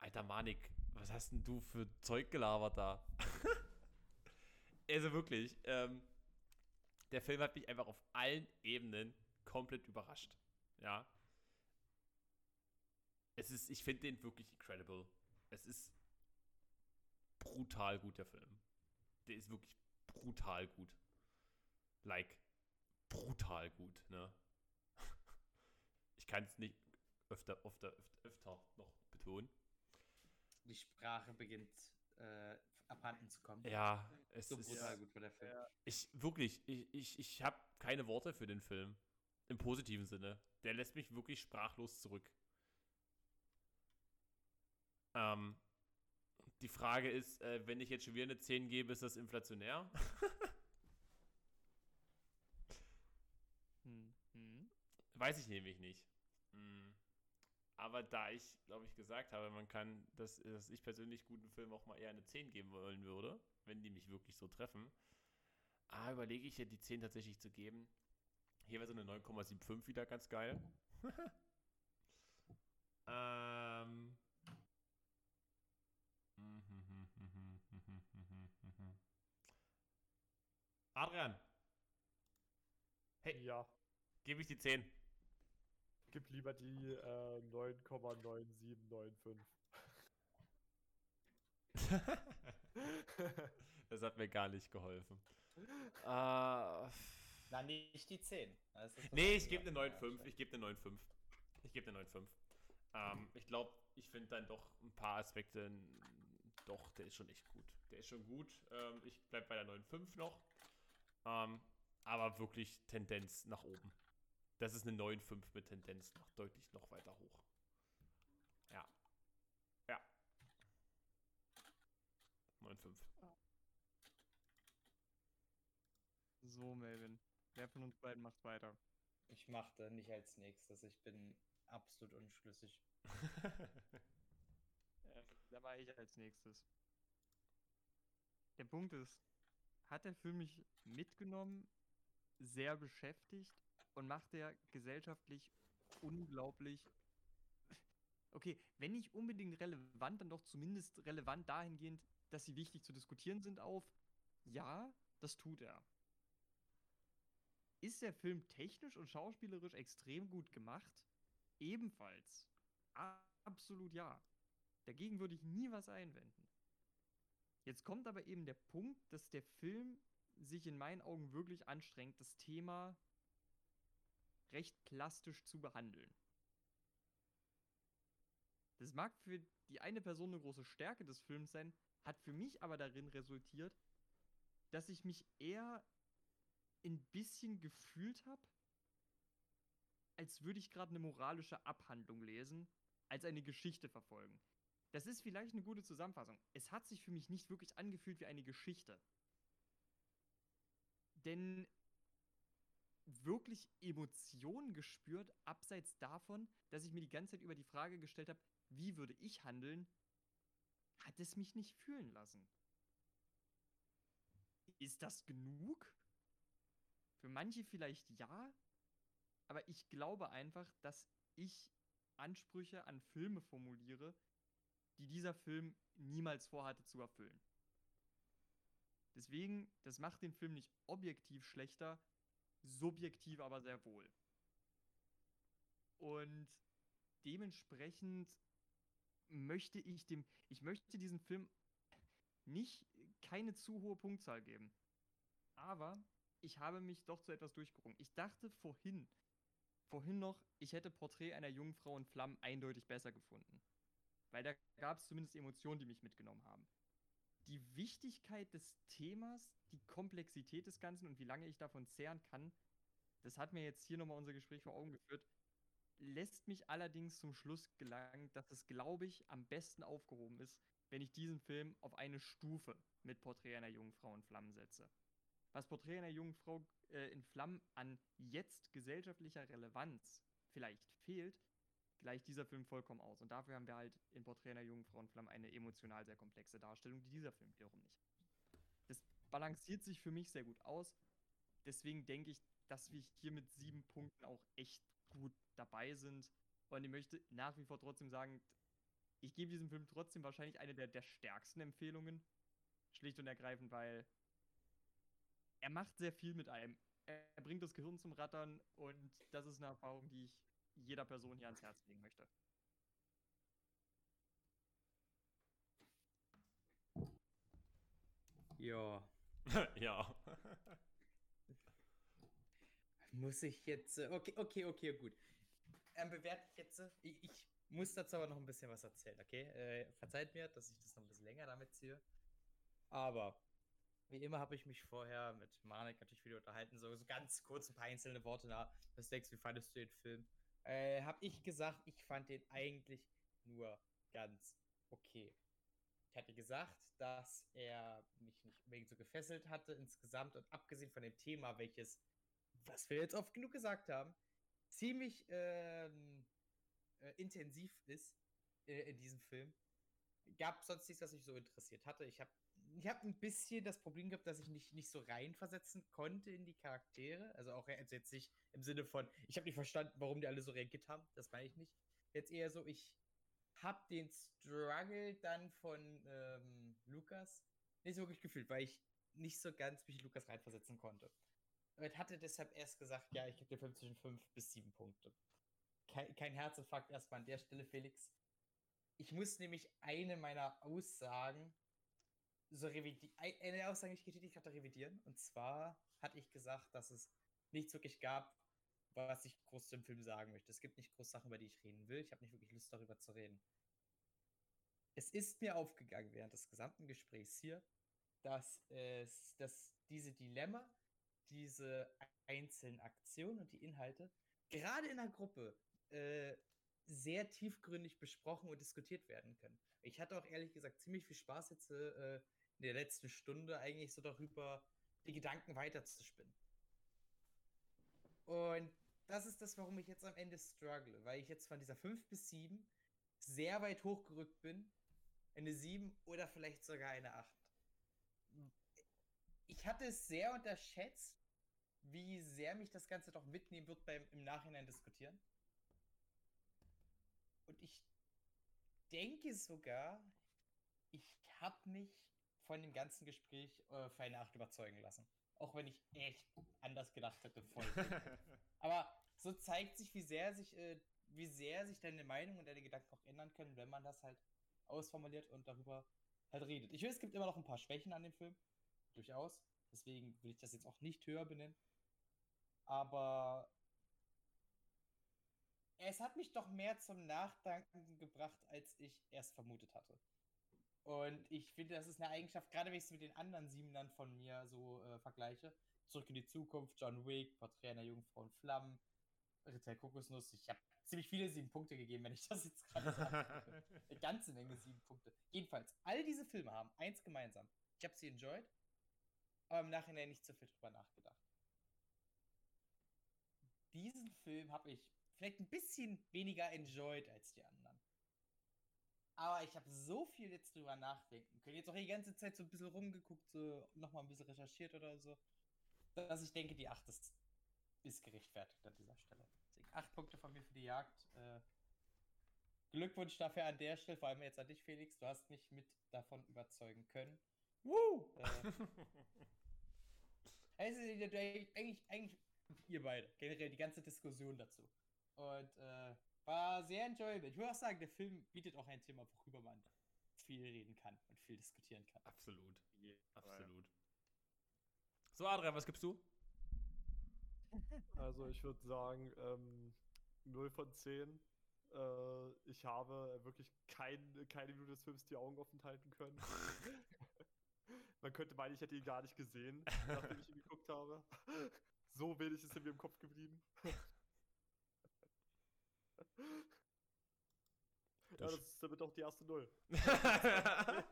Alter Manik, was hast denn du für Zeug gelabert da? also wirklich, ähm, der Film hat mich einfach auf allen Ebenen komplett überrascht. Ja. Es ist, ich finde den wirklich incredible. Es ist brutal gut, der Film. Der ist wirklich brutal gut. Like, brutal gut, ne? Ich kann es nicht öfter, öfter, öfter, öfter noch betonen. Die Sprache beginnt äh, abhanden zu kommen. Ja, es So ist. brutal gut war der Film. Ich, wirklich, ich, ich, ich habe keine Worte für den Film. Im positiven Sinne. Der lässt mich wirklich sprachlos zurück. Ähm, die Frage ist, äh, wenn ich jetzt schon wieder eine 10 gebe, ist das inflationär? Hm. Hm. Weiß ich nämlich nicht. Mm. Aber da ich, glaube ich, gesagt habe, man kann, dass, dass ich persönlich guten Filmen auch mal eher eine 10 geben wollen würde, wenn die mich wirklich so treffen, ah, überlege ich ja die 10 tatsächlich zu geben. Hier wäre so eine 9,75 wieder ganz geil. ähm. Adrian, Hey. Ja, gebe ich die 10. gib lieber die äh, 9,9795. das hat mir gar nicht geholfen. Äh, Na, nicht die 10. Das ist das nee, ich gebe eine Ja, 9,5. Ich gebe eine 9,5. Ich gebe eine 9,5. Ähm, ich glaube, ich finde dann doch ein paar Aspekte, doch, der ist schon echt gut. Der ist schon gut. Ähm, ich bleibe bei der 9,5 noch. Ähm, aber wirklich Tendenz nach oben. Das ist eine 9,5 mit Tendenz noch deutlich noch weiter hoch. Ja. Ja. 9,5. So, Melvin. Wer von uns beiden macht weiter? Ich machte nicht als nächstes. Ich bin absolut unschlüssig. Ähm, da war ich als nächstes. Der Punkt ist, hat der Film mich mitgenommen, sehr beschäftigt und macht er gesellschaftlich unglaublich. Okay, wenn nicht unbedingt relevant, dann doch zumindest relevant dahingehend, dass sie wichtig zu diskutieren sind, auf. Ja, das tut er. Ist der Film technisch und schauspielerisch extrem gut gemacht? Ebenfalls. Absolut ja. Dagegen würde ich nie was einwenden. Jetzt kommt aber eben der Punkt, dass der Film sich in meinen Augen wirklich anstrengt, das Thema recht plastisch zu behandeln. Das mag für die eine Person eine große Stärke des Films sein, hat für mich aber darin resultiert, dass ich mich eher ein bisschen gefühlt habe, als würde ich gerade eine moralische Abhandlung lesen, als eine Geschichte verfolgen. Das ist vielleicht eine gute Zusammenfassung. Es hat sich für mich nicht wirklich angefühlt wie eine Geschichte. Denn wirklich Emotionen gespürt, abseits davon, dass ich mir die ganze Zeit über die Frage gestellt habe, wie würde ich handeln, hat es mich nicht fühlen lassen. Ist das genug? Für manche vielleicht ja, aber ich glaube einfach, dass ich Ansprüche an Filme formuliere, die dieser Film niemals vorhatte zu erfüllen. Deswegen, das macht den Film nicht objektiv schlechter, subjektiv aber sehr wohl. Und dementsprechend möchte ich dem, ich möchte diesem Film nicht keine zu hohe Punktzahl geben. Aber ich habe mich doch zu etwas durchgerungen. Ich dachte vorhin, vorhin noch, ich hätte Porträt einer jungen Frau in Flammen eindeutig besser gefunden. Weil da gab es zumindest Emotionen, die mich mitgenommen haben. Die Wichtigkeit des Themas, die Komplexität des Ganzen und wie lange ich davon zehren kann, das hat mir jetzt hier nochmal unser Gespräch vor Augen geführt, lässt mich allerdings zum Schluss gelangen, dass es, glaube ich, am besten aufgehoben ist, wenn ich diesen Film auf eine Stufe mit Porträt einer jungen Frau in Flammen setze. Was Porträt einer jungen Frau äh, in Flammen an jetzt gesellschaftlicher Relevanz vielleicht fehlt, gleicht dieser Film vollkommen aus. Und dafür haben wir halt in Porträt einer jungen Frau in Flammen eine emotional sehr komplexe Darstellung, die dieser Film wiederum nicht. Das balanciert sich für mich sehr gut aus. Deswegen denke ich, dass wir hier mit sieben Punkten auch echt gut dabei sind. Und ich möchte nach wie vor trotzdem sagen, ich gebe diesem Film trotzdem wahrscheinlich eine der, der stärksten Empfehlungen. Schlicht und ergreifend, weil er macht sehr viel mit einem. Er bringt das Gehirn zum Rattern und das ist eine Erfahrung, die ich jeder Person hier ans Herz legen möchte. Ja. ja. Muss ich jetzt. äh, Okay, okay, okay, gut. Ähm, bewerte ich jetzt. äh, Ich, ich muss dazu aber noch ein bisschen was erzählen, okay? Äh, verzeiht mir, dass ich das noch ein bisschen länger damit ziehe. Aber wie immer habe ich mich vorher mit Manik natürlich wieder unterhalten, so, so ganz kurz ein paar einzelne Worte nach. Was denkst du, wie fandest du den Film? Äh, habe ich gesagt, ich fand den eigentlich nur ganz okay. Ich hatte gesagt, dass er mich nicht unbedingt so gefesselt hatte insgesamt und abgesehen von dem Thema, welches, was wir jetzt oft genug gesagt haben, ziemlich ähm, äh, intensiv ist äh, in diesem Film. Gab sonst nichts, was mich so interessiert hatte. Ich habe ich hab ein bisschen das Problem gehabt, dass ich nicht, nicht so reinversetzen konnte in die Charaktere. Also auch also jetzt nicht im Sinne von, ich habe nicht verstanden, warum die alle so reagiert haben. Das meine ich nicht. Jetzt eher so, ich habe den Struggle dann von ähm, Lukas nicht so wirklich gefühlt, weil ich nicht so ganz mich in Lukas reinversetzen konnte. Und hatte deshalb erst gesagt, ja, ich gebe dir 5 zwischen 5 bis 7 Punkte. Kein, kein Herzinfarkt erstmal an der Stelle, Felix. Ich muss nämlich eine meiner Aussagen so revidieren, eine Aussage, die ich hatte, revidieren. Und zwar hatte ich gesagt, dass es nichts wirklich gab, was ich groß zum Film sagen möchte. Es gibt nicht groß Sachen, über die ich reden will. Ich habe nicht wirklich Lust, darüber zu reden. Es ist mir aufgegangen während des gesamten Gesprächs hier, dass es, dass diese Dilemma, diese einzelnen Aktionen und die Inhalte gerade in der Gruppe äh, sehr tiefgründig besprochen und diskutiert werden können. Ich hatte auch ehrlich gesagt ziemlich viel Spaß jetzt äh, in der letzten Stunde eigentlich so darüber, die Gedanken weiterzuspinnen. Und das ist das, warum ich jetzt am Ende struggle, weil ich jetzt von dieser 5 bis 7 sehr weit hochgerückt bin. Eine 7 oder vielleicht sogar eine 8. Ich hatte es sehr unterschätzt, wie sehr mich das Ganze doch mitnehmen wird beim im Nachhinein diskutieren. Und ich denke sogar, ich habe mich von dem ganzen Gespräch äh, für eine 8 überzeugen lassen. Auch wenn ich echt anders gedacht hätte. Voll. Aber so zeigt sich, wie sehr sich, äh, wie sehr sich deine Meinung und deine Gedanken auch ändern können, wenn man das halt ausformuliert und darüber halt redet. Ich weiß, es gibt immer noch ein paar Schwächen an dem Film. Durchaus. Deswegen will ich das jetzt auch nicht höher benennen. Aber es hat mich doch mehr zum Nachdenken gebracht, als ich erst vermutet hatte. Und ich finde, das ist eine Eigenschaft, gerade wenn ich es mit den anderen Siebenern von mir so äh, vergleiche. Zurück in die Zukunft, John Wick, Porträt einer Jungfrau in Flammen, Ritter Kokosnuss. Ich habe ziemlich viele sieben Punkte gegeben, wenn ich das jetzt gerade sage. Eine ganze Menge sieben Punkte. Jedenfalls, all diese Filme haben eins gemeinsam. Ich habe sie enjoyed, aber im Nachhinein nicht so viel drüber nachgedacht. Diesen Film habe ich vielleicht ein bisschen weniger enjoyed als die anderen. Aber ich habe so viel jetzt drüber nachdenken können. Jetzt auch die ganze Zeit so ein bisschen rumgeguckt, so nochmal ein bisschen recherchiert oder so, dass ich denke, die 8 ist, ist gerechtfertigt an dieser Stelle. Deswegen 8 Punkte von mir für die Jagd. Äh, Glückwunsch dafür an der Stelle, vor allem jetzt an dich, Felix. Du hast mich mit davon überzeugen können. Woo! Äh, also, eigentlich, eigentlich ihr beide, generell die ganze Diskussion dazu. Und äh, war sehr enjoyable. Ich würde auch sagen, der Film bietet auch ein Thema, worüber man viel reden kann und viel diskutieren kann. Absolut. Absolut. So, Adrian, was gibst du? Also ich würde sagen, ähm, 0 von 10. Äh, ich habe wirklich kein, keine Minute des Films die Augen offen halten können. Man könnte meinen, ich hätte ihn gar nicht gesehen, nachdem ich ihn geguckt habe. So wenig ist er mir im Kopf geblieben. Ja, das ist damit auch die erste Null.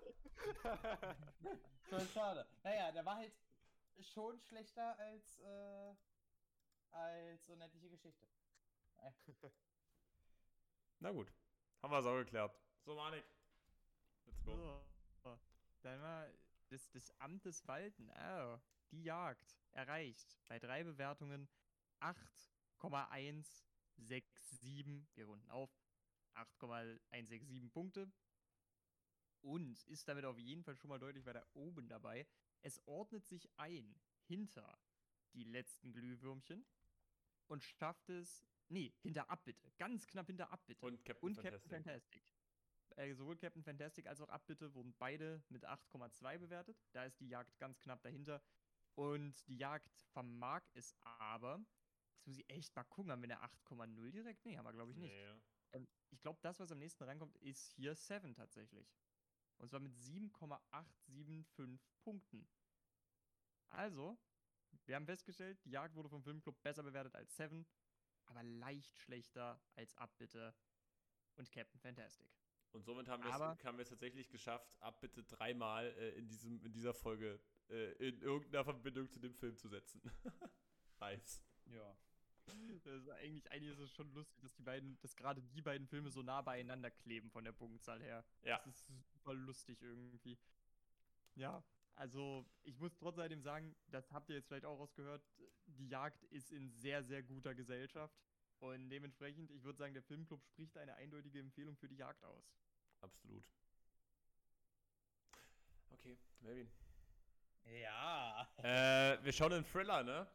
Schon schade. Naja, der war halt schon schlechter als, äh, als unendliche Geschichte. Na gut. Haben wir es auch geklärt. So, Manik. Let's go. So. Dann mal das, das Amt des Walten. Oh, die Jagd erreicht bei drei Bewertungen 8,167. Wir runden auf. 8,167 Punkte. Und ist damit auf jeden Fall schon mal deutlich weiter oben dabei. Es ordnet sich ein hinter die letzten Glühwürmchen und schafft es. Nee, hinter Abbitte. Ganz knapp hinter Abbitte. Und Captain Und Fantastic. Captain Fantastic. Äh, sowohl Captain Fantastic als auch Abbitte wurden beide mit 8,2 bewertet. Da ist die Jagd ganz knapp dahinter. Und die Jagd vermag es aber. Jetzt muss ich echt mal gucken, haben wir eine 8,0 direkt? Nee, haben wir glaube ich nicht. Nee. Ähm, ich glaube, das, was am nächsten rankommt, ist hier 7 tatsächlich. Und zwar mit 7,875 Punkten. Also, wir haben festgestellt, die Jagd wurde vom Filmclub besser bewertet als Seven, aber leicht schlechter als Abbitte und Captain Fantastic. Und somit haben wir es haben wir es tatsächlich geschafft, ab bitte dreimal äh, in, diesem, in dieser Folge äh, in irgendeiner Verbindung zu dem Film zu setzen. nice. ja. Das ist eigentlich, eigentlich ist es schon lustig, dass die beiden, dass gerade die beiden Filme so nah beieinander kleben von der Punktzahl her. Ja. Das ist super lustig irgendwie. Ja, also ich muss trotz alledem sagen, das habt ihr jetzt vielleicht auch rausgehört, die Jagd ist in sehr, sehr guter Gesellschaft. Und dementsprechend, ich würde sagen, der Filmclub spricht eine eindeutige Empfehlung für die Jagd aus. Absolut. Okay, Melvin. Ja. Äh, wir schauen einen Thriller, ne?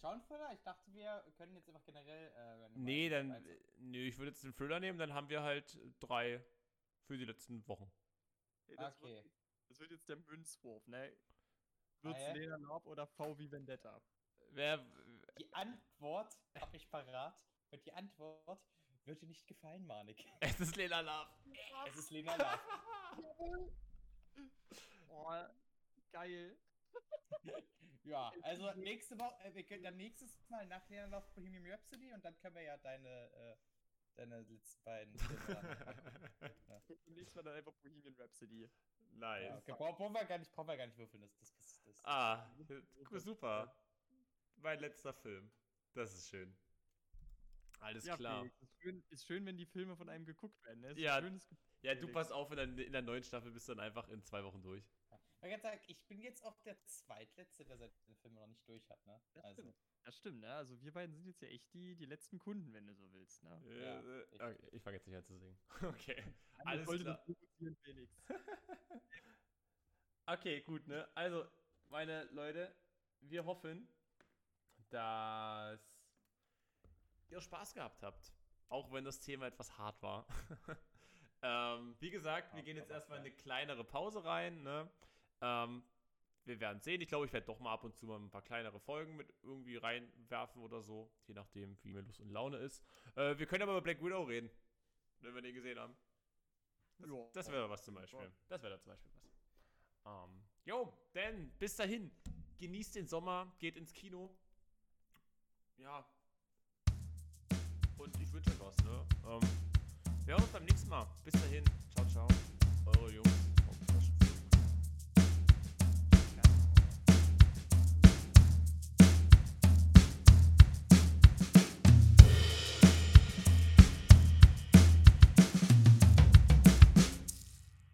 Wir schauen vorher. Ich dachte, wir können jetzt einfach generell. Äh, Nee, dann. äh, Nee, ich würde jetzt den Thriller nehmen, dann haben wir halt drei für die letzten Wochen. Ey, das, Okay. wird, Das wird jetzt der Münzwurf, ne? Wird's Ah, ja? Lena Lab oder V wie Vendetta? Wer. Die Antwort habe ich parat. Und die Antwort wird dir nicht gefallen, Manik. Es ist Lena Love. Es ist Lena Love. Oh, geil. Ja, also nächste Woche, äh, wir können dann nächstes Mal nachher noch Bohemian Rhapsody und dann können wir ja deine, äh, deine letzten beiden Filme dann. Nächstes Mal dann einfach Bohemian Rhapsody. nice. ja, okay, brauchen brauchen wir gar nicht, brauchen wir gar nicht würfeln, das, das, das, das Ah, super. Mein letzter Film. Das ist schön. Alles Ja, klar. Felix, ist schön, ist schön, wenn die Filme von einem geguckt werden. Ne? Ja, ein schönes Gefühl. Ja, du pass auf, in der, in der neuen Staffel bist du dann einfach in zwei Wochen durch. Ich kann sagen, ich bin jetzt auch der Zweitletzte, der seine Filme noch nicht durch hat, ne? Das Also, stimmt. Das stimmt, ne? Also wir beiden sind jetzt ja echt die, die letzten Kunden, wenn du so willst, ne? Ja, Äh, richtig. okay, ich fange jetzt nicht an zu singen. Okay. Ich Alles wollte klar. Okay, gut, ne? Also, meine Leute, wir hoffen, dass ihr Spaß gehabt habt. Auch wenn das Thema etwas hart war. ähm, wie gesagt, wir gehen jetzt erstmal in eine kleinere Pause rein, ne? Ähm, wir werden sehen. Ich glaube, ich werde doch mal ab und zu mal ein paar kleinere Folgen mit irgendwie reinwerfen oder so. Je nachdem, wie mir Lust und Laune ist. Äh, wir können aber über Black Widow reden. Wenn wir den gesehen haben. Das, Ja. das wäre was zum Beispiel. Das wäre da zum Beispiel was. Ähm, jo, denn bis dahin, genießt den Sommer, geht ins Kino. Ja. Und ich wünsche euch was, ne? Ähm, wir hören uns beim nächsten Mal. Bis dahin. Ciao, ciao. Eure Jungs.